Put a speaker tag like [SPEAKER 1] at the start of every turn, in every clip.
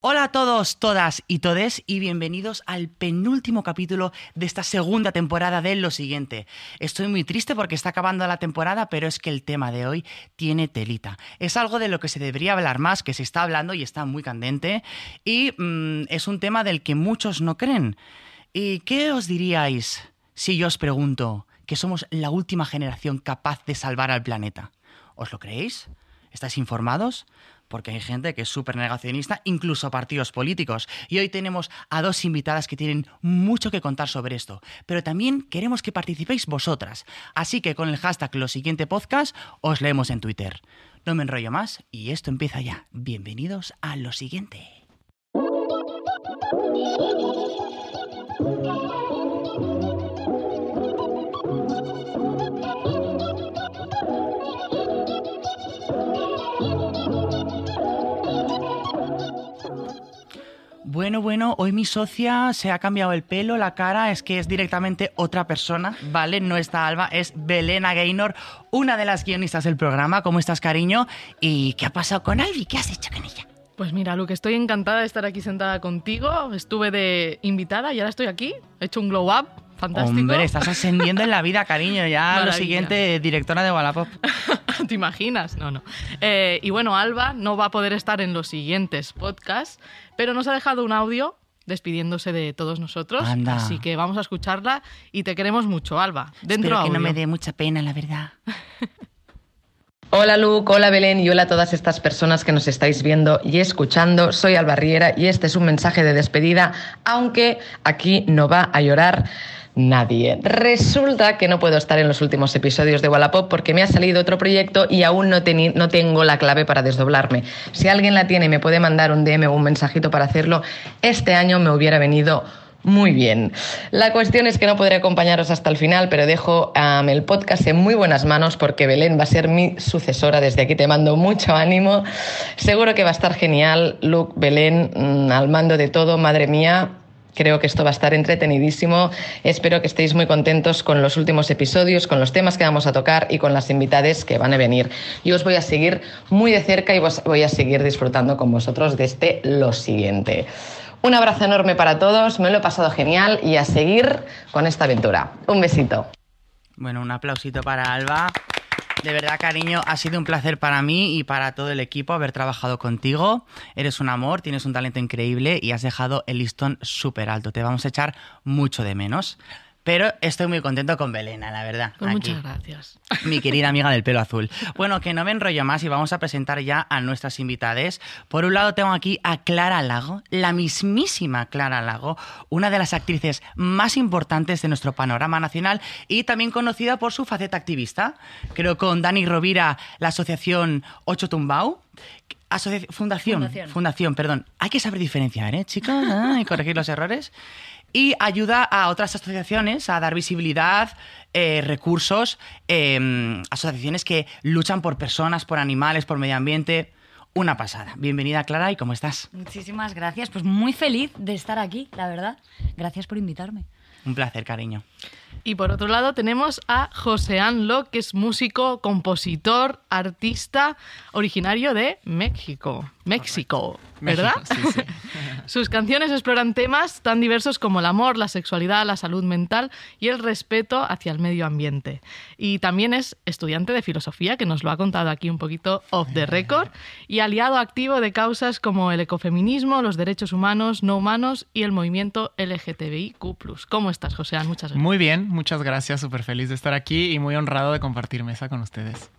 [SPEAKER 1] Hola a todos, todas y todes y bienvenidos al penúltimo capítulo de esta segunda temporada de Lo Siguiente. Estoy muy triste porque está acabando la temporada, pero es que el tema de hoy tiene telita. Es algo de lo que se debería hablar más, que se está hablando y está muy candente y mm, es un tema del que muchos no creen. ¿Y qué os diríais si yo os pregunto que somos la última generación capaz de salvar al planeta? ¿Os lo creéis? ¿Estáis informados? Porque hay gente que es súper negacionista, incluso partidos políticos. Y hoy tenemos a dos invitadas que tienen mucho que contar sobre esto. Pero también queremos que participéis vosotras. Así que con el hashtag lo siguiente podcast os leemos en Twitter. No me enrollo más y esto empieza ya. Bienvenidos a lo siguiente. Bueno, bueno, hoy mi socia se ha cambiado el pelo, la cara, es que es directamente otra persona, ¿vale? No está Alba, es Belena Gaynor, una de las guionistas del programa. ¿Cómo estás, cariño? ¿Y qué ha pasado con Albi? ¿Qué has hecho con ella?
[SPEAKER 2] Pues mira, Luke, estoy encantada de estar aquí sentada contigo. Estuve de invitada y ahora estoy aquí. He hecho un glow up fantástico.
[SPEAKER 1] Hombre, estás ascendiendo en la vida, cariño. Ya lo
[SPEAKER 2] Maravilla.
[SPEAKER 1] siguiente, directora de Wallapop.
[SPEAKER 2] ¿Te imaginas? No, no. Eh, y bueno, Alba no va a poder estar en los siguientes podcasts, pero nos ha dejado un audio despidiéndose de todos nosotros.
[SPEAKER 1] Anda.
[SPEAKER 2] Así que vamos a escucharla y te queremos mucho, Alba. Dentro
[SPEAKER 1] Espero que no me dé mucha pena, la verdad.
[SPEAKER 3] Hola Luke, hola Belén y hola a todas estas personas que nos estáis viendo y escuchando. Soy Alba Riera y este es un mensaje de despedida, aunque aquí no va a llorar nadie. Resulta que no puedo estar en los últimos episodios de Wallapop porque me ha salido otro proyecto y aún no, tengo la clave para desdoblarme. Si alguien la tiene me puede mandar un DM o un mensajito para hacerlo, este año me hubiera venido muy bien. La cuestión es que no podré acompañaros hasta el final, pero dejo el podcast en muy buenas manos porque Belén va a ser mi sucesora. Desde aquí te mando mucho ánimo. Seguro que va a estar genial. Luke, Belén, mm, al mando de todo, madre mía. Creo que esto va a estar entretenidísimo. Espero que estéis muy contentos con los últimos episodios, con los temas que vamos a tocar y con las invitades que van a venir. Yo os voy a seguir muy de cerca y voy a seguir disfrutando con vosotros de este lo siguiente. Un abrazo enorme para todos, me lo he pasado genial y a seguir con esta aventura. Un besito.
[SPEAKER 1] Bueno, un aplausito para Alba. De verdad, cariño, ha sido un placer para mí y para todo el equipo haber trabajado contigo. Eres un amor, tienes un talento increíble y has dejado el listón súper alto. Te vamos a echar mucho de menos. Pero estoy muy contento con Belena, la verdad.
[SPEAKER 2] Pues
[SPEAKER 1] aquí.
[SPEAKER 2] muchas gracias.
[SPEAKER 1] Mi querida amiga del pelo azul. Bueno, que no me enrollo más y vamos a presentar ya a nuestras invitades. Por un lado tengo aquí a Clara Lago, la mismísima Clara Lago, una de las actrices más importantes de nuestro panorama nacional y también conocida por su faceta activista. Creo con Dani Rovira, la asociación Ocho Tumbao. Asocia- fundación, fundación,
[SPEAKER 4] Fundación.
[SPEAKER 1] perdón. Hay que saber diferenciar, ¿eh, chicos? Ah, y corregir los errores. Y ayuda a otras asociaciones a dar visibilidad, eh, recursos, eh, asociaciones que luchan por personas, por animales, por medio ambiente. Una pasada. Bienvenida, Clara, ¿y cómo estás?
[SPEAKER 4] Muchísimas gracias. Pues muy feliz de estar aquí, la verdad. Gracias por invitarme.
[SPEAKER 1] Un placer, cariño.
[SPEAKER 2] Y por otro lado tenemos a José Anlo, que es músico, compositor, artista, originario de México. México, ¿verdad?
[SPEAKER 5] México, sí, sí.
[SPEAKER 2] Sus canciones exploran temas tan diversos como el amor, la sexualidad, la salud mental y el respeto hacia el medio ambiente. Y también es estudiante de filosofía, que nos lo ha contado aquí un poquito off the record, y aliado activo de causas como el ecofeminismo, los derechos humanos, no humanos y el movimiento LGTBIQ+. ¿Cómo estás, José? Muchas gracias.
[SPEAKER 5] Muy bien, muchas gracias, súper feliz de estar aquí y muy honrado de compartir mesa con ustedes.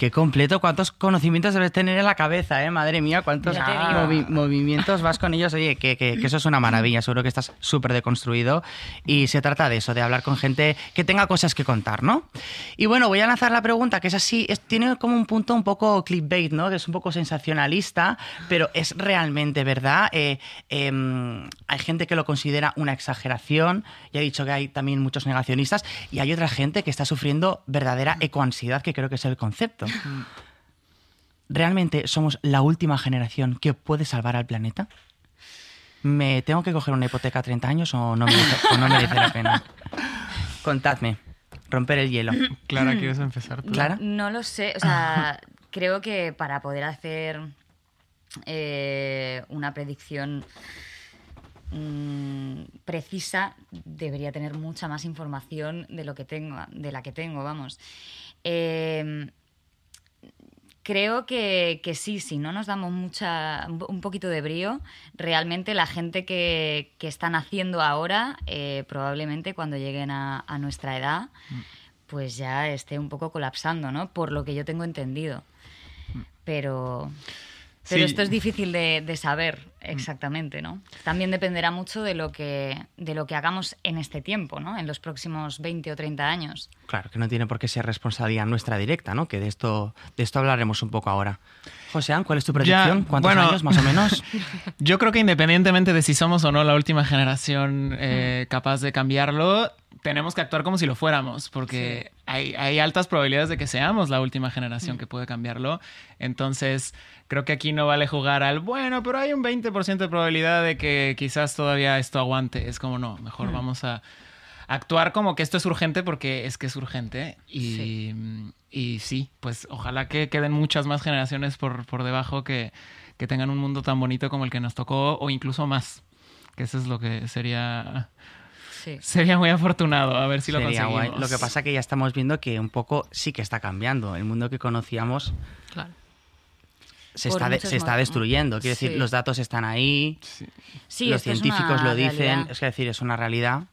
[SPEAKER 1] Qué completo, cuántos conocimientos debes tener en la cabeza, ¿eh? Madre mía, cuántos
[SPEAKER 4] Ya
[SPEAKER 1] movi- movimientos vas con ellos. Oye, que, que- que eso es una maravilla, seguro que estás súper deconstruido. Y se trata de eso, de hablar con gente que tenga cosas que contar, ¿no? Y bueno, voy a lanzar la pregunta, que es así, es- tiene como un punto un poco clickbait, ¿no? Que es un poco sensacionalista, pero es realmente verdad. Eh, em, hay gente que lo considera una exageración, y ha dicho que hay también muchos negacionistas, y hay otra gente que está sufriendo verdadera ecoansiedad, que creo que es el concepto. ¿Realmente somos la última generación que puede salvar al planeta? ¿Me tengo que coger una hipoteca a 30 años o no merece, o no merece la pena? Contadme. Romper el hielo.
[SPEAKER 5] Clara, ¿quieres empezar tú?
[SPEAKER 1] Clara.
[SPEAKER 4] No lo sé, o sea, creo que para poder hacer eh, una predicción mm, precisa, debería tener mucha más información de lo que tengo, de la que tengo, vamos. Eh, creo que, que sí, si no nos damos mucha, un po- un poquito de brío, realmente la gente que, que están haciendo ahora, eh, probablemente cuando lleguen a, a nuestra edad, pues ya esté un poco colapsando, ¿no? Por lo que yo tengo entendido. Pero, pero
[SPEAKER 5] Sí.
[SPEAKER 4] esto es difícil de, de saber exactamente, ¿no? También dependerá mucho de lo, que, de lo que hagamos en este tiempo, ¿no? En los próximos 20 o 30 años.
[SPEAKER 1] Claro, que no tiene por qué ser responsabilidad nuestra directa, ¿no? Que de esto, de esto hablaremos un poco ahora. José, ¿cuál es tu predicción?
[SPEAKER 5] Ya,
[SPEAKER 1] ¿Cuántos
[SPEAKER 5] bueno.
[SPEAKER 1] años, más o menos?
[SPEAKER 5] Yo creo que independientemente de si somos o no la última generación eh, capaz de cambiarlo, tenemos que actuar como si lo fuéramos, porque hay, hay altas probabilidades de que seamos la última generación que puede cambiarlo. Entonces, creo que aquí no vale jugar al, bueno, pero hay un 20% de probabilidad de que quizás todavía esto aguante. Es como, no, mejor vamos a actuar como que esto es urgente porque es que es urgente. Y y sí, pues ojalá que queden muchas más generaciones por, por debajo que, que tengan un mundo tan bonito como el que nos tocó o incluso más. Que eso es lo que sería
[SPEAKER 4] Sí.
[SPEAKER 5] sería muy afortunado. A ver si lo conseguimos.
[SPEAKER 1] guay. Lo que pasa que ya estamos viendo que un poco sí que está cambiando. El mundo que conocíamos
[SPEAKER 2] Claro.
[SPEAKER 1] se,
[SPEAKER 4] Por
[SPEAKER 1] está, de- se está destruyendo. Quiero decir, los datos están ahí,
[SPEAKER 4] Sí,
[SPEAKER 1] los científicos lo dicen,
[SPEAKER 4] realidad.
[SPEAKER 1] es que decir, es una realidad.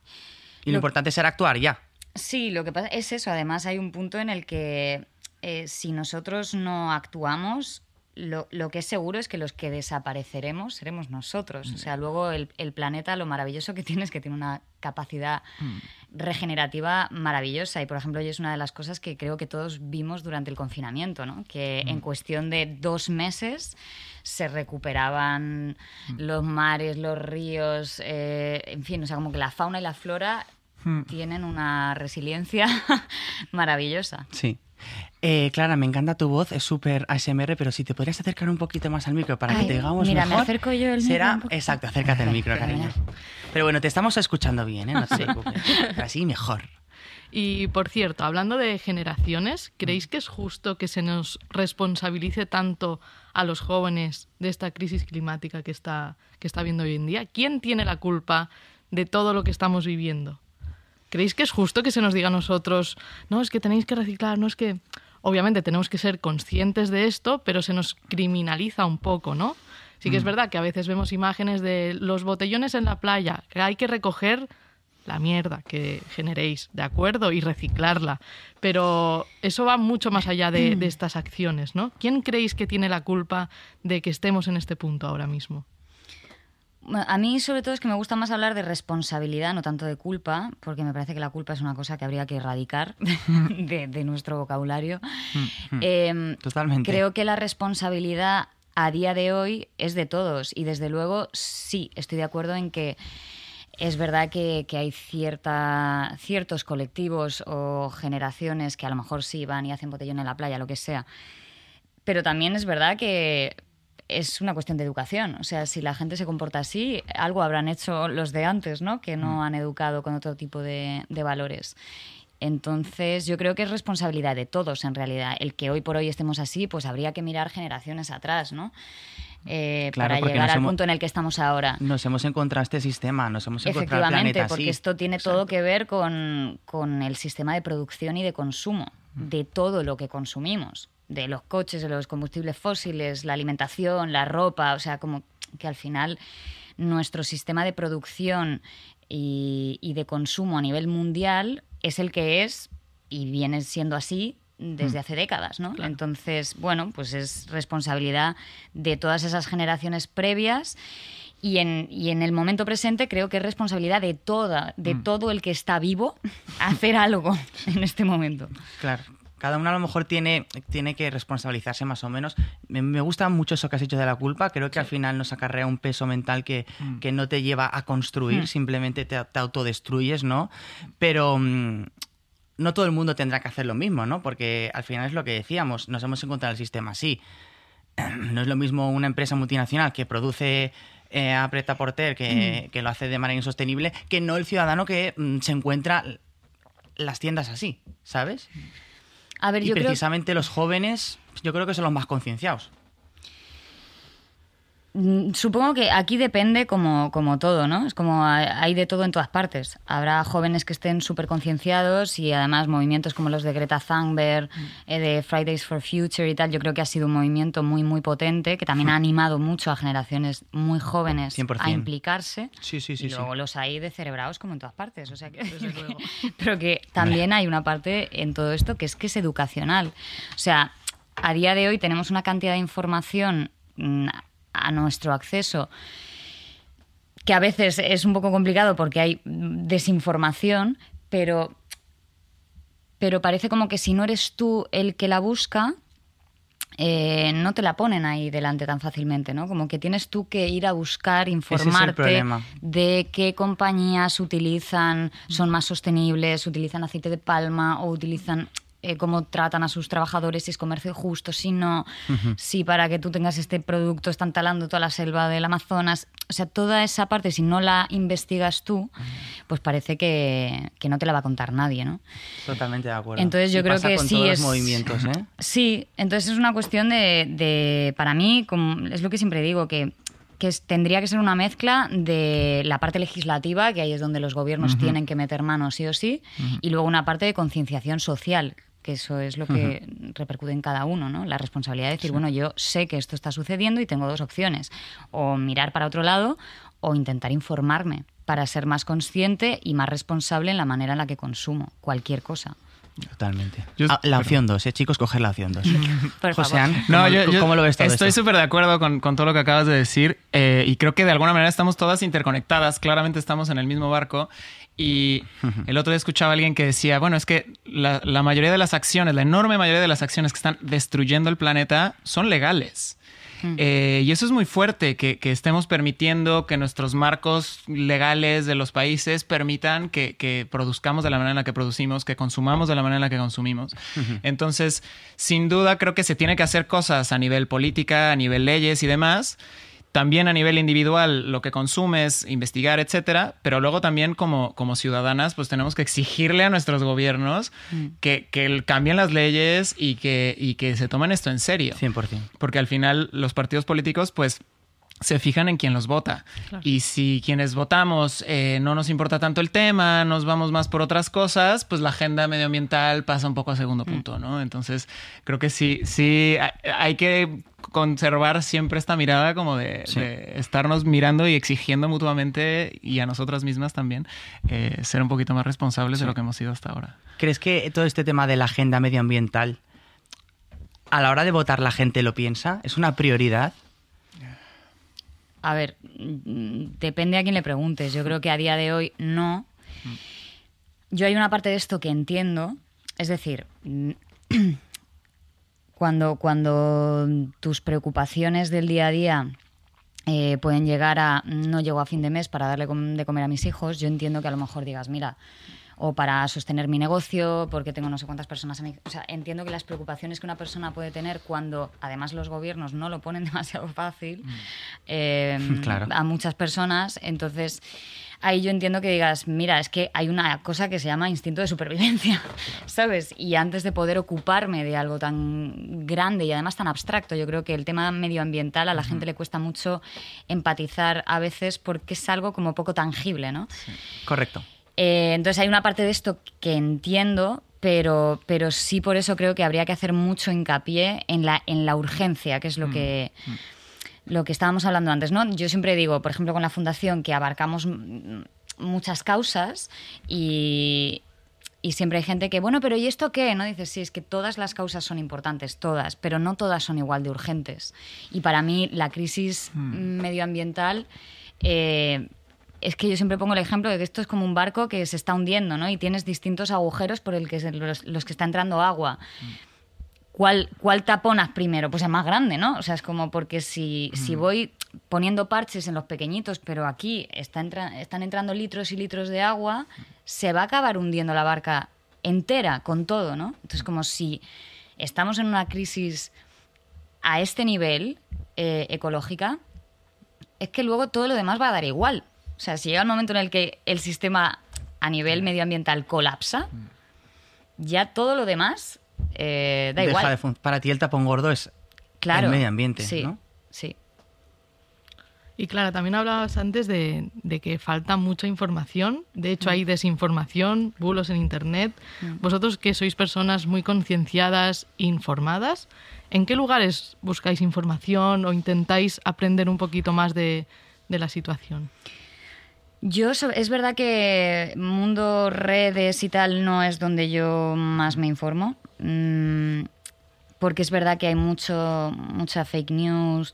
[SPEAKER 1] Y lo,
[SPEAKER 4] Lo-
[SPEAKER 1] importante será actuar ya.
[SPEAKER 4] Sí, lo que pasa es eso. Además, hay un punto en el que eh, si nosotros no actuamos, lo, lo que es seguro es que los que desapareceremos seremos nosotros. O sea, luego el, el planeta, lo maravilloso que tiene es que tiene una capacidad regenerativa maravillosa. Y, por ejemplo, hoy es una de las cosas que creo que todos vimos durante el confinamiento, ¿no? Que en cuestión de dos meses se recuperaban los mares, los ríos, eh, en fin, o sea, como que la fauna y la flora tienen una resiliencia maravillosa.
[SPEAKER 1] Sí. Eh, Clara, me encanta tu voz, es súper ASMR, pero si te podrías acercar un poquito más al micro para
[SPEAKER 4] Ay,
[SPEAKER 1] que te digamos
[SPEAKER 4] mira, me acerco yo el micro
[SPEAKER 1] será...
[SPEAKER 4] poquito.
[SPEAKER 1] Exacto, acércate al micro, cariño. Pero bueno, te estamos escuchando bien, ¿eh? No te preocupes. Pero así mejor.
[SPEAKER 2] Y por cierto, hablando de generaciones, ¿creéis que es justo que se nos responsabilice tanto a los jóvenes de esta crisis climática que está, que está viendo hoy en día? ¿Quién tiene la culpa de todo lo que estamos viviendo? ¿Creéis que es justo que se nos diga a nosotros, no, es que tenéis que reciclar, no es que... Obviamente tenemos que ser conscientes de esto, pero se nos criminaliza un poco, ¿no? Sí que es verdad que a veces vemos imágenes de los botellones en la playa, que hay que recoger la mierda que generéis, ¿de acuerdo? Y reciclarla. Pero eso va mucho más allá de, de estas acciones, ¿no? ¿Quién creéis que tiene la culpa de que estemos en este punto ahora mismo?
[SPEAKER 4] A mí, sobre todo, es que me gusta más hablar de responsabilidad, no tanto de culpa, porque me parece que la culpa es una cosa que habría que erradicar de, de nuestro vocabulario. Em,
[SPEAKER 1] Totalmente.
[SPEAKER 4] Creo que la responsabilidad a día de hoy es de todos y desde luego sí, estoy de acuerdo en que es verdad que, que hay cierta, ciertos colectivos o generaciones que a lo mejor sí van y hacen botellón en la playa, lo que sea, pero también es verdad que es una cuestión de educación. O sea, si la gente se comporta así, algo habrán hecho los de antes, ¿no? Que no han educado con otro tipo de, de valores. Entonces, yo creo que es responsabilidad de todos, en realidad. El que hoy por hoy estemos así, pues habría que mirar generaciones atrás, ¿no? Eh,
[SPEAKER 1] Claro,
[SPEAKER 4] para llegar al
[SPEAKER 1] hemos-
[SPEAKER 4] punto en el que estamos ahora.
[SPEAKER 1] Nos hemos encontrado este sistema, nos hemos encontrado el
[SPEAKER 4] Efectivamente,
[SPEAKER 1] planeta
[SPEAKER 4] porque esto tiene todo que ver con, con el sistema de producción y de consumo, de todo lo que consumimos, de los coches, de los combustibles fósiles, la alimentación, la ropa, o sea, como que al final nuestro sistema de producción y, y de consumo a nivel mundial es el que es y viene siendo así desde hace décadas, ¿no? Entonces, bueno, pues es responsabilidad de todas esas generaciones previas y en, y en el momento presente creo que es responsabilidad de toda, de todo el que está vivo hacer algo en este momento.
[SPEAKER 1] Claro. Cada uno a lo mejor tiene, tiene que responsabilizarse más o menos. Me, me gusta mucho eso que has dicho de la culpa. Creo que al final nos acarrea un peso mental que, que no te lleva a construir, simplemente te, te autodestruyes, ¿no? Pero mm, no todo el mundo tendrá que hacer lo mismo, ¿no? Porque al final es lo que decíamos, nos hemos encontrado el sistema así. No es lo mismo una empresa multinacional que produce eh, a preta porter, que, que lo hace de manera insostenible, que no el ciudadano que mm, se encuentra las tiendas así, ¿sabes?
[SPEAKER 4] A ver,
[SPEAKER 1] Y
[SPEAKER 4] yo creo
[SPEAKER 1] precisamente los jóvenes, yo creo que son los más concienciados.
[SPEAKER 4] Mm, Supongo que aquí depende como, como todo, ¿no? Es como ha- hay de todo en todas partes. Habrá jóvenes que estén súper concienciados y además movimientos como los de Greta Thunberg,
[SPEAKER 1] Mm.
[SPEAKER 4] eh, de Fridays for Future y tal, yo creo que ha sido un movimiento muy, muy potente que también ha animado mucho a generaciones muy jóvenes
[SPEAKER 1] 100%.
[SPEAKER 4] a implicarse.
[SPEAKER 1] Sí, sí, sí,
[SPEAKER 4] Y
[SPEAKER 1] sí.
[SPEAKER 4] luego los hay de cerebrados como en todas partes. O sea que, pero que también hay una parte en todo esto que es que es educacional. O sea, a día de hoy tenemos una cantidad de información mm, a nuestro acceso que a veces es un poco complicado porque hay desinformación, pero, pero parece como que si no eres tú el que la busca, eh, no te la ponen ahí delante tan fácilmente, ¿no? Como que tienes tú que ir a buscar, informarte de qué compañías utilizan, son más sostenibles, utilizan aceite de palma o utilizan eh, cómo tratan a sus trabajadores, si es comercio justo, si no, si para que tú tengas este producto están talando toda la selva del Amazonas. O sea, toda esa parte, si no la investigas tú, pues parece que, que no te la va a contar nadie, ¿no?
[SPEAKER 1] Totalmente de acuerdo.
[SPEAKER 4] Entonces yo
[SPEAKER 1] Y
[SPEAKER 4] creo
[SPEAKER 1] pasa
[SPEAKER 4] que
[SPEAKER 1] con
[SPEAKER 4] sí
[SPEAKER 1] todos
[SPEAKER 4] es
[SPEAKER 1] los movimientos, ¿eh?
[SPEAKER 4] Sí, entonces es una cuestión de, de- para mí, como, es lo que siempre digo, que, que es- tendría que ser una mezcla de la parte legislativa, que ahí es donde los gobiernos tienen que meter mano sí o sí, y luego una parte de concienciación social, que eso es lo que repercute en cada uno, ¿no? La responsabilidad de decir, bueno, yo sé que esto está sucediendo y tengo dos opciones, o mirar para otro lado o intentar informarme para ser más consciente y más responsable en la manera en la que consumo cualquier cosa.
[SPEAKER 1] Totalmente.
[SPEAKER 5] Yo-
[SPEAKER 1] Ah, la opción 2, ¿eh, chicos? Coger la opción 2.
[SPEAKER 4] Por
[SPEAKER 1] Josean,
[SPEAKER 4] favor.
[SPEAKER 1] ¿cómo,
[SPEAKER 5] No, yo, yo
[SPEAKER 1] cómo lo ves todo
[SPEAKER 5] estoy
[SPEAKER 1] esto?
[SPEAKER 5] súper de acuerdo con, con todo lo que acabas de decir eh, y creo que de alguna manera estamos todas interconectadas, claramente estamos en el mismo barco y el otro día escuchaba a alguien que decía, bueno, es que la, la mayoría de las acciones, la enorme mayoría de las acciones que están destruyendo el planeta son legales. Eh, y eso es muy fuerte, que, que estemos permitiendo que nuestros marcos legales de los países permitan que, que produzcamos de la manera en la que producimos, que consumamos de la manera en la que consumimos. Entonces, sin duda, creo que se tiene que hacer cosas a nivel política, a nivel leyes y demás. También a nivel individual, lo que consumes, investigar, etcétera. Pero luego también como, como ciudadanas, pues tenemos que exigirle a nuestros gobiernos que, que el- cambien las leyes y que, y que se tomen esto en serio.
[SPEAKER 1] 100%.
[SPEAKER 5] Porque al final los partidos políticos, pues, se fijan en quien los vota. Y si quienes votamos eh, no nos importa tanto el tema, nos vamos más por otras cosas, pues la agenda medioambiental pasa un poco a segundo punto, ¿no? Entonces, creo que sí, sí, hay- que conservar siempre esta mirada como de,
[SPEAKER 1] Sí.
[SPEAKER 5] de estarnos mirando y exigiendo mutuamente y a nosotras mismas también eh, ser un poquito más responsables de lo que hemos sido hasta ahora.
[SPEAKER 1] ¿Crees que todo este tema de la agenda medioambiental, a la hora de votar la gente lo piensa? ¿Es una prioridad?
[SPEAKER 4] A ver, mm, depende a quién le preguntes. Yo creo que a día de hoy no. Yo hay una parte de esto que entiendo. Es decir, mm, cuando, cuando tus preocupaciones del día a día eh, pueden llegar a no llego a fin de mes para darle de comer a mis hijos, yo entiendo que a lo mejor digas, mira, o para sostener mi negocio, porque tengo no sé cuántas personas. O sea, entiendo que las preocupaciones que una persona puede tener cuando además los gobiernos no lo ponen demasiado fácil eh,
[SPEAKER 1] Claro.
[SPEAKER 4] a muchas personas, entonces ahí yo entiendo que digas, mira, es que hay una cosa que se llama instinto de supervivencia, ¿sabes? Y antes de poder ocuparme de algo tan grande y además tan abstracto, yo creo que el tema medioambiental a la gente le cuesta mucho empatizar a veces porque es algo como poco tangible, ¿no?
[SPEAKER 1] Correcto.
[SPEAKER 4] Eh, entonces hay una parte de esto que entiendo, pero, pero sí por eso creo que habría que hacer mucho hincapié en la, en la urgencia, que es lo que lo que estábamos hablando antes, ¿no? Yo siempre digo, por ejemplo, con la fundación, que abarcamos mm, muchas causas y, y siempre hay gente que, bueno, pero ¿y esto qué? No dices, sí, es que todas las causas son importantes, todas, pero no todas son igual de urgentes. Y para mí la crisis medioambiental eh, es que yo siempre pongo el ejemplo de que esto es como un barco que se está hundiendo, ¿no? Y tienes distintos agujeros por el que se- los, los que está entrando agua. ¿Cuál, ¿Cuál taponas primero? Pues el más grande, ¿no? O sea, es como porque si, si voy poniendo parches en los pequeñitos, pero aquí está entra- están entrando litros y litros de agua, se va a acabar hundiendo la barca entera con todo, ¿no? Entonces, como si estamos en una crisis a este nivel eh, ecológica, es que luego todo lo demás va a dar igual. O sea, si llega el momento en el que el sistema a nivel medioambiental colapsa, ya todo lo demás eh, da
[SPEAKER 1] Deja
[SPEAKER 4] igual.
[SPEAKER 1] de Para ti el tapón gordo es
[SPEAKER 4] claro.
[SPEAKER 1] el medio ambiente,
[SPEAKER 4] sí,
[SPEAKER 1] ¿no?
[SPEAKER 4] Sí.
[SPEAKER 2] Y claro, también hablabas antes de, de que falta mucha información. De hecho, hay desinformación, bulos en Internet. Vosotros que sois personas muy concienciadas, informadas, ¿en qué lugares buscáis información o intentáis aprender un poquito más de, de la situación?
[SPEAKER 4] Yo, so- es verdad que mundo redes y tal no es donde yo más me informo, mm, porque es verdad que hay mucho, mucha fake news,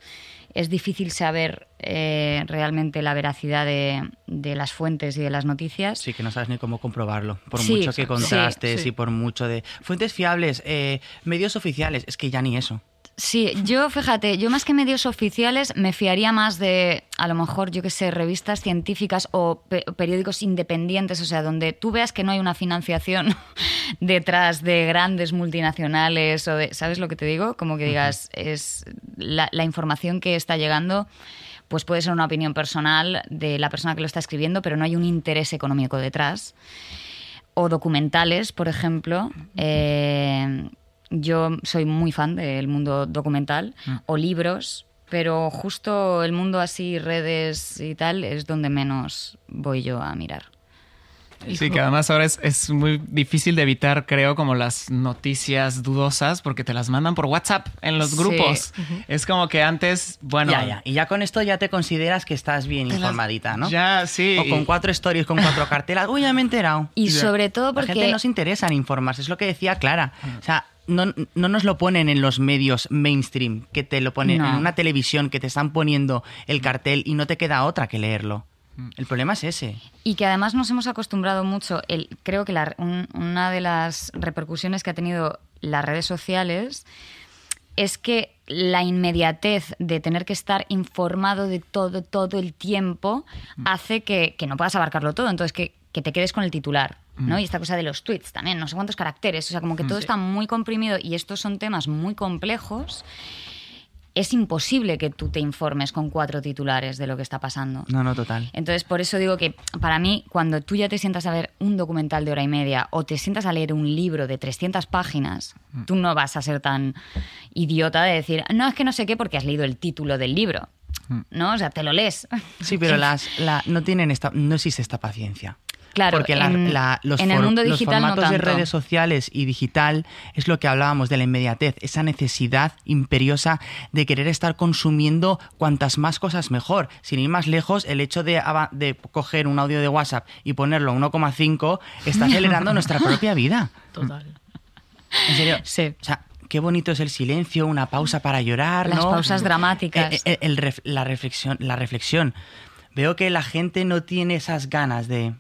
[SPEAKER 4] es difícil saber eh, realmente la veracidad de, de las fuentes y de las noticias.
[SPEAKER 1] Sí, que no sabes ni cómo comprobarlo. Por
[SPEAKER 4] Sí,
[SPEAKER 1] mucho que
[SPEAKER 4] sí,
[SPEAKER 1] contrastes
[SPEAKER 2] sí.
[SPEAKER 1] y por mucho de. Fuentes fiables, eh, medios oficiales, es que ya ni eso.
[SPEAKER 4] Sí, yo fíjate, yo más que medios oficiales me fiaría más de, a lo mejor, yo que sé, revistas científicas o pe- periódicos independientes, o sea, donde tú veas que no hay una financiación detrás de grandes multinacionales o de, ¿sabes lo que te digo? Como que digas, es la, la información que está llegando, pues puede ser una opinión personal de la persona que lo está escribiendo, pero no hay un interés económico detrás o documentales, por ejemplo. Eh, yo soy muy fan del mundo documental o libros, pero justo el mundo así, redes y tal, es donde menos voy yo a mirar.
[SPEAKER 5] Sí, que además ahora es, es muy difícil de evitar, creo, como las noticias dudosas, porque te las mandan por WhatsApp en los
[SPEAKER 4] Sí.
[SPEAKER 5] grupos. Es como que antes, bueno.
[SPEAKER 1] ya, ya. Y ya con esto ya te consideras que estás bien
[SPEAKER 5] las-
[SPEAKER 1] informadita, ¿no?
[SPEAKER 5] Ya, sí.
[SPEAKER 1] O con cuatro stories, con cuatro cartelas. Uy, ya me he enterado.
[SPEAKER 4] Y
[SPEAKER 5] Ya.
[SPEAKER 4] sobre todo
[SPEAKER 1] La
[SPEAKER 4] porque...
[SPEAKER 1] gente no se interesa en informarse, es lo que decía Clara. O sea, no, no nos lo ponen en los medios mainstream, que te lo ponen
[SPEAKER 4] No.
[SPEAKER 1] en una televisión, que te están poniendo el cartel y no te queda otra que leerlo. El problema es ese.
[SPEAKER 4] Y que además nos hemos acostumbrado mucho, el, creo que la- un- una de las repercusiones que ha tenido las redes sociales es que la inmediatez de tener que estar informado de todo, todo el tiempo, hace que, que no puedas abarcarlo todo. Entonces, que, que te quedes con el titular. ¿No? Y esta cosa de los tweets también, no sé cuántos caracteres. O sea, como que todo está muy comprimido y estos son temas muy complejos. Es imposible que tú te informes con cuatro titulares de lo que está pasando.
[SPEAKER 1] No, no, total.
[SPEAKER 4] Entonces, por eso digo que para mí, cuando tú ya te sientas a ver un documental de hora y media o te sientas a leer un libro de 300 páginas, tú no vas a ser tan idiota de decir, no, es que no sé qué porque has leído el título del libro. ¿No? O sea, te lo lees.
[SPEAKER 1] Sí, pero las, la, no tienen esta, no existe esta paciencia.
[SPEAKER 4] Claro,
[SPEAKER 1] Porque la-
[SPEAKER 4] en-
[SPEAKER 1] la- los,
[SPEAKER 4] en el
[SPEAKER 1] for-
[SPEAKER 4] mundo
[SPEAKER 1] los
[SPEAKER 4] digital no
[SPEAKER 1] formatos de redes sociales y digital es lo que hablábamos de la inmediatez, esa necesidad imperiosa de querer estar consumiendo cuantas más cosas mejor. Sin ir más lejos, el hecho de, coger un audio de WhatsApp y ponerlo a 1,5 está acelerando nuestra propia vida.
[SPEAKER 2] Total.
[SPEAKER 1] En serio.
[SPEAKER 4] Sí.
[SPEAKER 1] O sea, qué bonito es el silencio, una pausa para llorar,
[SPEAKER 4] Las
[SPEAKER 1] ¿no?
[SPEAKER 4] pausas dramáticas.
[SPEAKER 1] Eh, eh, el la reflexión, la reflexión. Veo que la gente no tiene esas ganas de,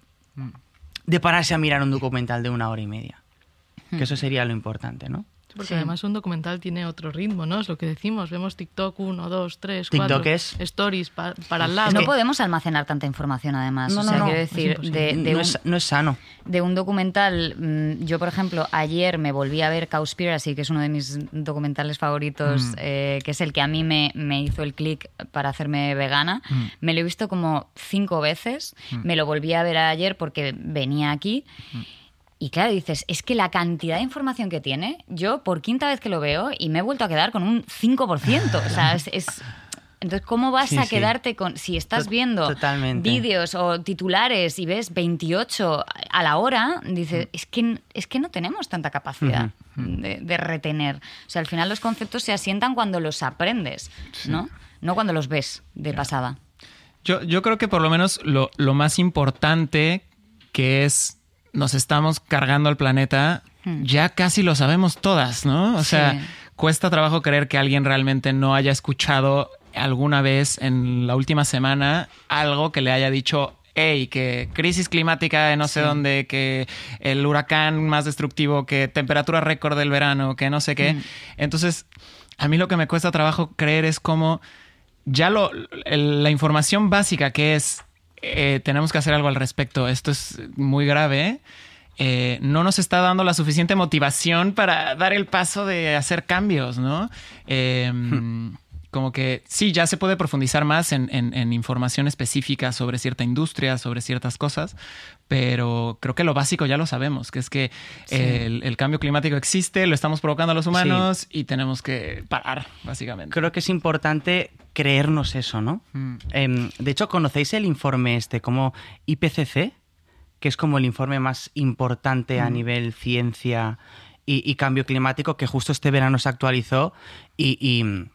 [SPEAKER 1] de pararse a mirar un documental de una hora y media. Que eso sería lo importante, ¿no?
[SPEAKER 2] Sí, porque
[SPEAKER 4] Sí.
[SPEAKER 2] además un documental tiene otro ritmo, ¿no? Es lo que decimos. Vemos TikTok, uno, dos, tres,
[SPEAKER 1] TikTok
[SPEAKER 2] cuatro.
[SPEAKER 1] es-
[SPEAKER 2] Stories pa- para el lado.
[SPEAKER 4] no podemos almacenar tanta información, además.
[SPEAKER 1] No,
[SPEAKER 4] o
[SPEAKER 1] no,
[SPEAKER 4] sea,
[SPEAKER 1] no,
[SPEAKER 4] quiero
[SPEAKER 1] es
[SPEAKER 4] decir,
[SPEAKER 2] imposible.
[SPEAKER 4] de, de
[SPEAKER 1] no,
[SPEAKER 4] un,
[SPEAKER 1] es, no es sano.
[SPEAKER 4] de un documental, mm, yo por ejemplo, ayer me volví a ver Cowspiracy, que es uno de mis documentales favoritos, eh, que es el que a mí me, me hizo el clic para hacerme vegana. Me lo he visto como cinco veces, me lo volví a ver ayer porque venía aquí. Y claro, dices, es que la cantidad de información que tiene, yo por quinta vez que lo veo y me he vuelto a quedar con un 5%. O sea, es... es- entonces, ¿cómo vas
[SPEAKER 1] Sí,
[SPEAKER 4] a
[SPEAKER 1] sí.
[SPEAKER 4] quedarte con... Si estás viendo vídeos o titulares y ves 28 a la hora, dices, es que, es que no tenemos tanta capacidad de, de retener. O sea, al final los conceptos se asientan cuando los aprendes, ¿no? No cuando los ves de pasada.
[SPEAKER 5] Yo, yo creo que por lo menos lo, lo más importante que es nos estamos cargando al planeta, ya casi lo sabemos todas, ¿no? O
[SPEAKER 4] Sí.
[SPEAKER 5] sea, cuesta trabajo creer que alguien realmente no haya escuchado alguna vez en la última semana algo que le haya dicho, hey, que crisis climática de no sé dónde, que el huracán más destructivo, que temperatura récord del verano, que no sé qué. Entonces, a mí lo que me cuesta trabajo creer es como ya lo, la información básica que es eh, tenemos que hacer algo al respecto, esto es muy grave, eh, no nos está dando la suficiente motivación para dar el paso de hacer cambios, ¿no? Eh, como que sí, ya se puede profundizar más en, en- en información específica sobre cierta industria, sobre ciertas cosas, pero creo que lo básico ya lo sabemos, que es que el, el cambio climático existe, lo estamos provocando los humanos y tenemos que parar, básicamente.
[SPEAKER 1] Creo que es importante creernos eso, ¿no?
[SPEAKER 5] Mm.
[SPEAKER 1] Em, de hecho, ¿conocéis el informe este como IPCC? Que es como el informe más importante a nivel ciencia y, y cambio climático que justo este verano se actualizó y, y, mm,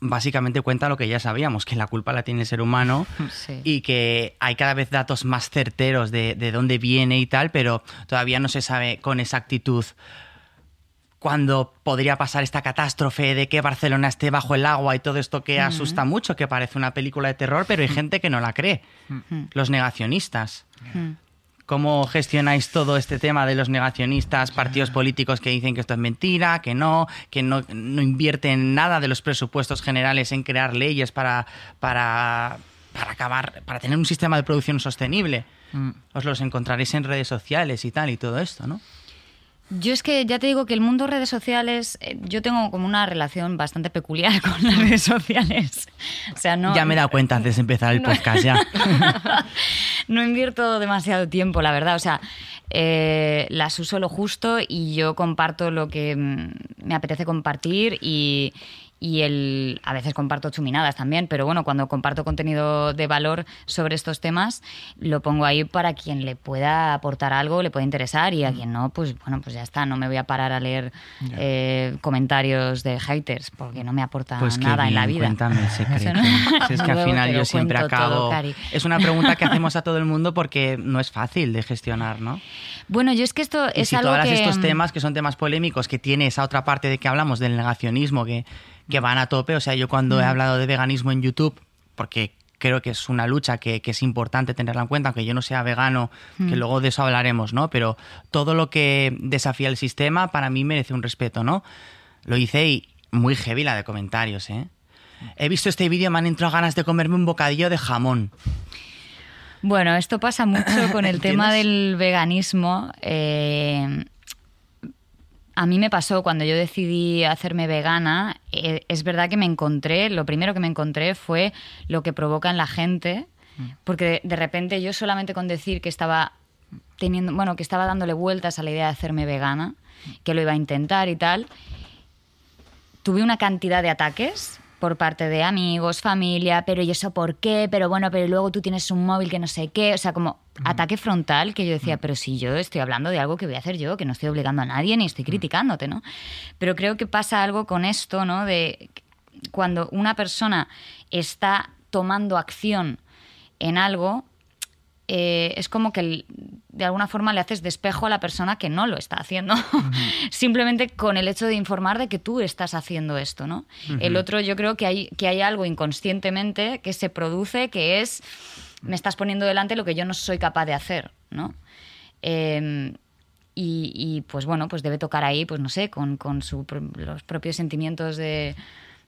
[SPEAKER 1] básicamente cuenta lo que ya sabíamos, que la culpa la tiene el ser humano
[SPEAKER 4] Sí.
[SPEAKER 1] y que hay cada vez datos más certeros de, de dónde viene y tal, pero todavía no se sabe con exactitud cuándo podría pasar esta catástrofe de que Barcelona esté bajo el agua y todo esto que asusta mucho, que parece una película de terror, pero hay gente que no la cree, los negacionistas. ¿Cómo gestionáis todo este tema de los negacionistas, partidos políticos que dicen que esto es mentira, que no, que no, no invierten nada de los presupuestos generales en crear leyes para, para, para acabar, para tener un sistema de producción sostenible?
[SPEAKER 5] Mm.
[SPEAKER 1] Os los encontraréis en redes sociales y tal y todo esto, ¿no?
[SPEAKER 4] Yo es que ya te digo que el mundo redes sociales, eh, yo tengo como una relación bastante peculiar con las redes sociales. O sea, no.
[SPEAKER 1] ya me he dado cuenta antes de empezar el podcast, ya.
[SPEAKER 4] no invierto demasiado tiempo, la verdad. O sea, eh, las uso lo justo y yo comparto lo que mm, me apetece compartir y, y el, a veces comparto chuminadas también, pero bueno, cuando comparto contenido de valor sobre estos temas, lo pongo ahí para quien le pueda aportar algo, le pueda interesar y a quien no, pues bueno, pues ya está, no me voy a parar a leer eh, comentarios de haters porque no me aporta
[SPEAKER 1] Pues
[SPEAKER 4] nada en la vida.
[SPEAKER 1] Cuéntame el secreto.
[SPEAKER 4] ¿no?
[SPEAKER 1] Si es que al final yo siempre
[SPEAKER 4] todo,
[SPEAKER 1] acabo. Es una pregunta que hacemos a todo el mundo porque no es fácil de gestionar, ¿no?
[SPEAKER 4] Bueno, yo es que esto
[SPEAKER 1] Y
[SPEAKER 4] es
[SPEAKER 1] si
[SPEAKER 4] algo que...
[SPEAKER 1] estos temas que son temas polémicos, que tiene esa otra parte de que hablamos del negacionismo, que, que van a tope. O sea, yo cuando he
[SPEAKER 4] Mm.
[SPEAKER 1] hablado de veganismo en YouTube, porque creo que es una lucha que, que es importante tenerla en cuenta, aunque yo no sea vegano, que
[SPEAKER 4] Mm.
[SPEAKER 1] luego de eso hablaremos, ¿no? Pero todo lo que desafía el sistema para mí merece un respeto, ¿no? Lo hice y muy heavy la de comentarios, ¿eh? He visto este vídeo, me han entrado ganas de comerme un bocadillo de jamón.
[SPEAKER 4] Bueno, esto pasa mucho con el tema del veganismo. Eh, a mí me pasó cuando yo decidí hacerme vegana, eh, es verdad que me encontré, lo primero que me encontré fue lo que provoca en la gente, porque de, de repente yo solamente con decir que estaba teniendo, bueno, que estaba dándole vueltas a la idea de hacerme vegana, que lo iba a intentar y tal, tuve una cantidad de ataques por parte de amigos, familia, pero ¿y eso por qué? Pero bueno, pero luego tú tienes un móvil que no sé qué, o sea, como ataque frontal que yo decía, pero si yo estoy hablando de algo que voy a hacer yo, que no estoy obligando a nadie ni estoy criticándote, ¿no? Pero creo que pasa algo con esto, ¿no? De cuando una persona está tomando acción en algo, eh, es como que de alguna forma le haces despejo a la persona que no lo está haciendo. Simplemente con el hecho de informar de que tú estás haciendo esto, ¿no? El otro, yo creo que hay, que hay algo inconscientemente que se produce que es me estás poniendo delante lo que yo no soy capaz de hacer, ¿no? Eh, y, y, pues bueno, pues debe tocar ahí, pues no sé, con, con su los propios sentimientos de,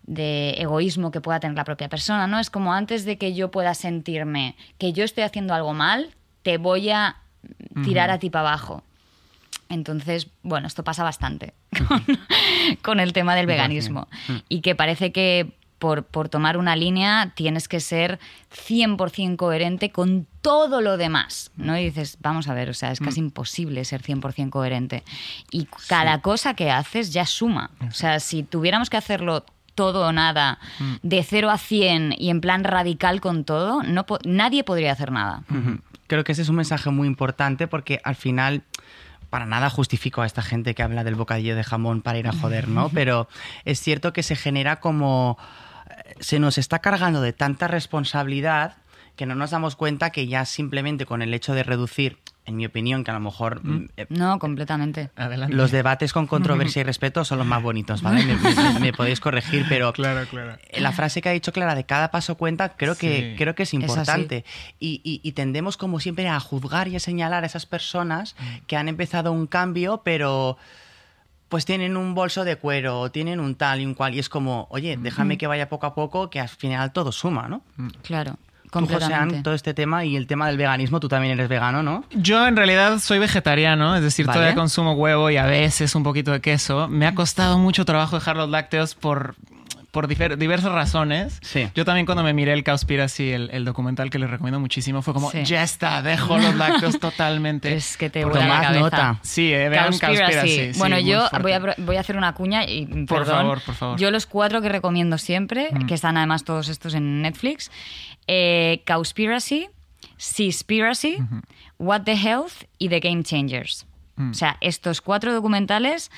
[SPEAKER 4] de egoísmo que pueda tener la propia persona, ¿no? Es como antes de que yo pueda sentirme que yo estoy haciendo algo mal, te voy a tirar a ti para abajo. Entonces, bueno, esto pasa bastante con, con el tema del veganismo. Y que parece que por, por tomar una línea tienes que ser 100% coherente con todo lo demás, ¿no? Y dices, vamos a ver, o sea, es casi imposible ser 100% coherente. Y cada cosa que haces ya suma. O sea, si tuviéramos que hacerlo todo o nada, de 0 a 100 y en plan radical con todo, no po- nadie podría hacer nada.
[SPEAKER 1] Creo que ese es un mensaje muy importante porque al final para nada justifico a esta gente que habla del bocadillo de jamón para ir a joder, ¿no? Pero es cierto que se genera como eh, se nos está cargando de tanta responsabilidad que no nos damos cuenta que ya simplemente con el hecho de reducir, en mi opinión, que a lo mejor mm, eh,
[SPEAKER 4] No, completamente.
[SPEAKER 5] Adelante.
[SPEAKER 1] los debates con controversia y respeto son los más bonitos, ¿vale? Me, me- me podéis corregir, pero
[SPEAKER 5] Claro, claro.
[SPEAKER 1] la frase que ha dicho Clara de cada paso cuenta creo que creo que es importante y, y- y tendemos como siempre a juzgar y a señalar a esas personas que han empezado un cambio pero pues tienen un bolso de cuero o tienen un tal y un cual y es como oye déjame que vaya poco a poco que al final todo suma ¿no?
[SPEAKER 4] Claro,
[SPEAKER 1] Tú, Josean, todo este tema y el tema del veganismo tú también eres vegano ¿no?
[SPEAKER 5] Yo en realidad soy vegetariano, es decir,
[SPEAKER 1] Vale.
[SPEAKER 5] todavía consumo huevo y a veces un poquito de queso. Me ha costado mucho trabajo dejar los lácteos por por diversas razones.
[SPEAKER 1] Sí.
[SPEAKER 5] Yo también cuando me miré el Cowspiracy, el, el documental que les recomiendo muchísimo, fue como,
[SPEAKER 4] Sí.
[SPEAKER 5] ya está, dejo los lácteos totalmente.
[SPEAKER 4] Es que te
[SPEAKER 1] tomar
[SPEAKER 4] cabeza.
[SPEAKER 1] nota.
[SPEAKER 5] Sí, eh, vean
[SPEAKER 4] Cowspiracy.
[SPEAKER 5] Cowspiracy. sí,
[SPEAKER 4] bueno, yo voy a, voy a hacer una cuña y
[SPEAKER 5] Por
[SPEAKER 4] perdón.
[SPEAKER 5] favor, por favor.
[SPEAKER 4] Yo los cuatro que recomiendo siempre, que están además todos estos en Netflix, eh, Cowspiracy, Seaspiracy, What the Health y The Game Changers.
[SPEAKER 5] Mm.
[SPEAKER 4] O sea, estos cuatro documentales...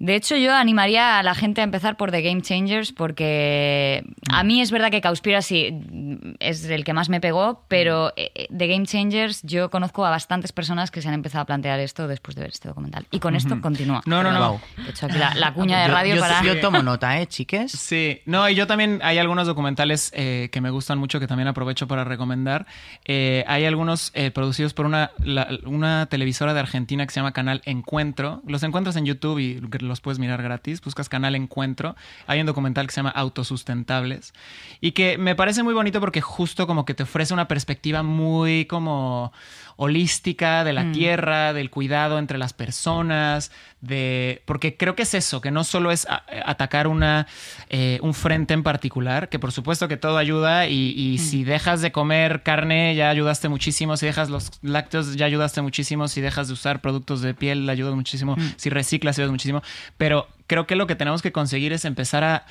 [SPEAKER 4] De hecho, yo animaría a la gente a empezar por The Game Changers porque a mí es verdad que Cowspiracy es el que más me pegó, pero eh, eh, The Game Changers yo conozco a bastantes personas que se han empezado a plantear esto después de ver este documental. Y con esto continúa.
[SPEAKER 5] No, no, no.
[SPEAKER 1] Wow.
[SPEAKER 4] He hecho aquí la, la cuña de
[SPEAKER 1] Yo-
[SPEAKER 4] radio
[SPEAKER 1] yo,
[SPEAKER 4] para...
[SPEAKER 1] yo tomo nota, ¿eh, chiques?
[SPEAKER 5] Sí, no, y yo también hay algunos documentales eh, que me gustan mucho que también aprovecho para recomendar. Eh, hay algunos eh, producidos por una, la- una televisora de Argentina que se llama Canal Encuentro. Los encuentras en YouTube y los puedes mirar gratis. Buscas Canal Encuentro. Hay un documental que se llama Autosustentables y que me parece muy bonito porque justo como que te ofrece una perspectiva muy como holística de la tierra, del cuidado entre las personas, de porque creo que es eso, que no solo es a- atacar una eh, un frente en particular, que por supuesto que todo ayuda y, y si dejas de comer carne ya ayudaste muchísimo, si dejas los lácteos ya ayudaste muchísimo, si dejas de usar productos de piel ayudas muchísimo, si reciclas ayudas muchísimo, pero creo que lo que tenemos que conseguir es empezar a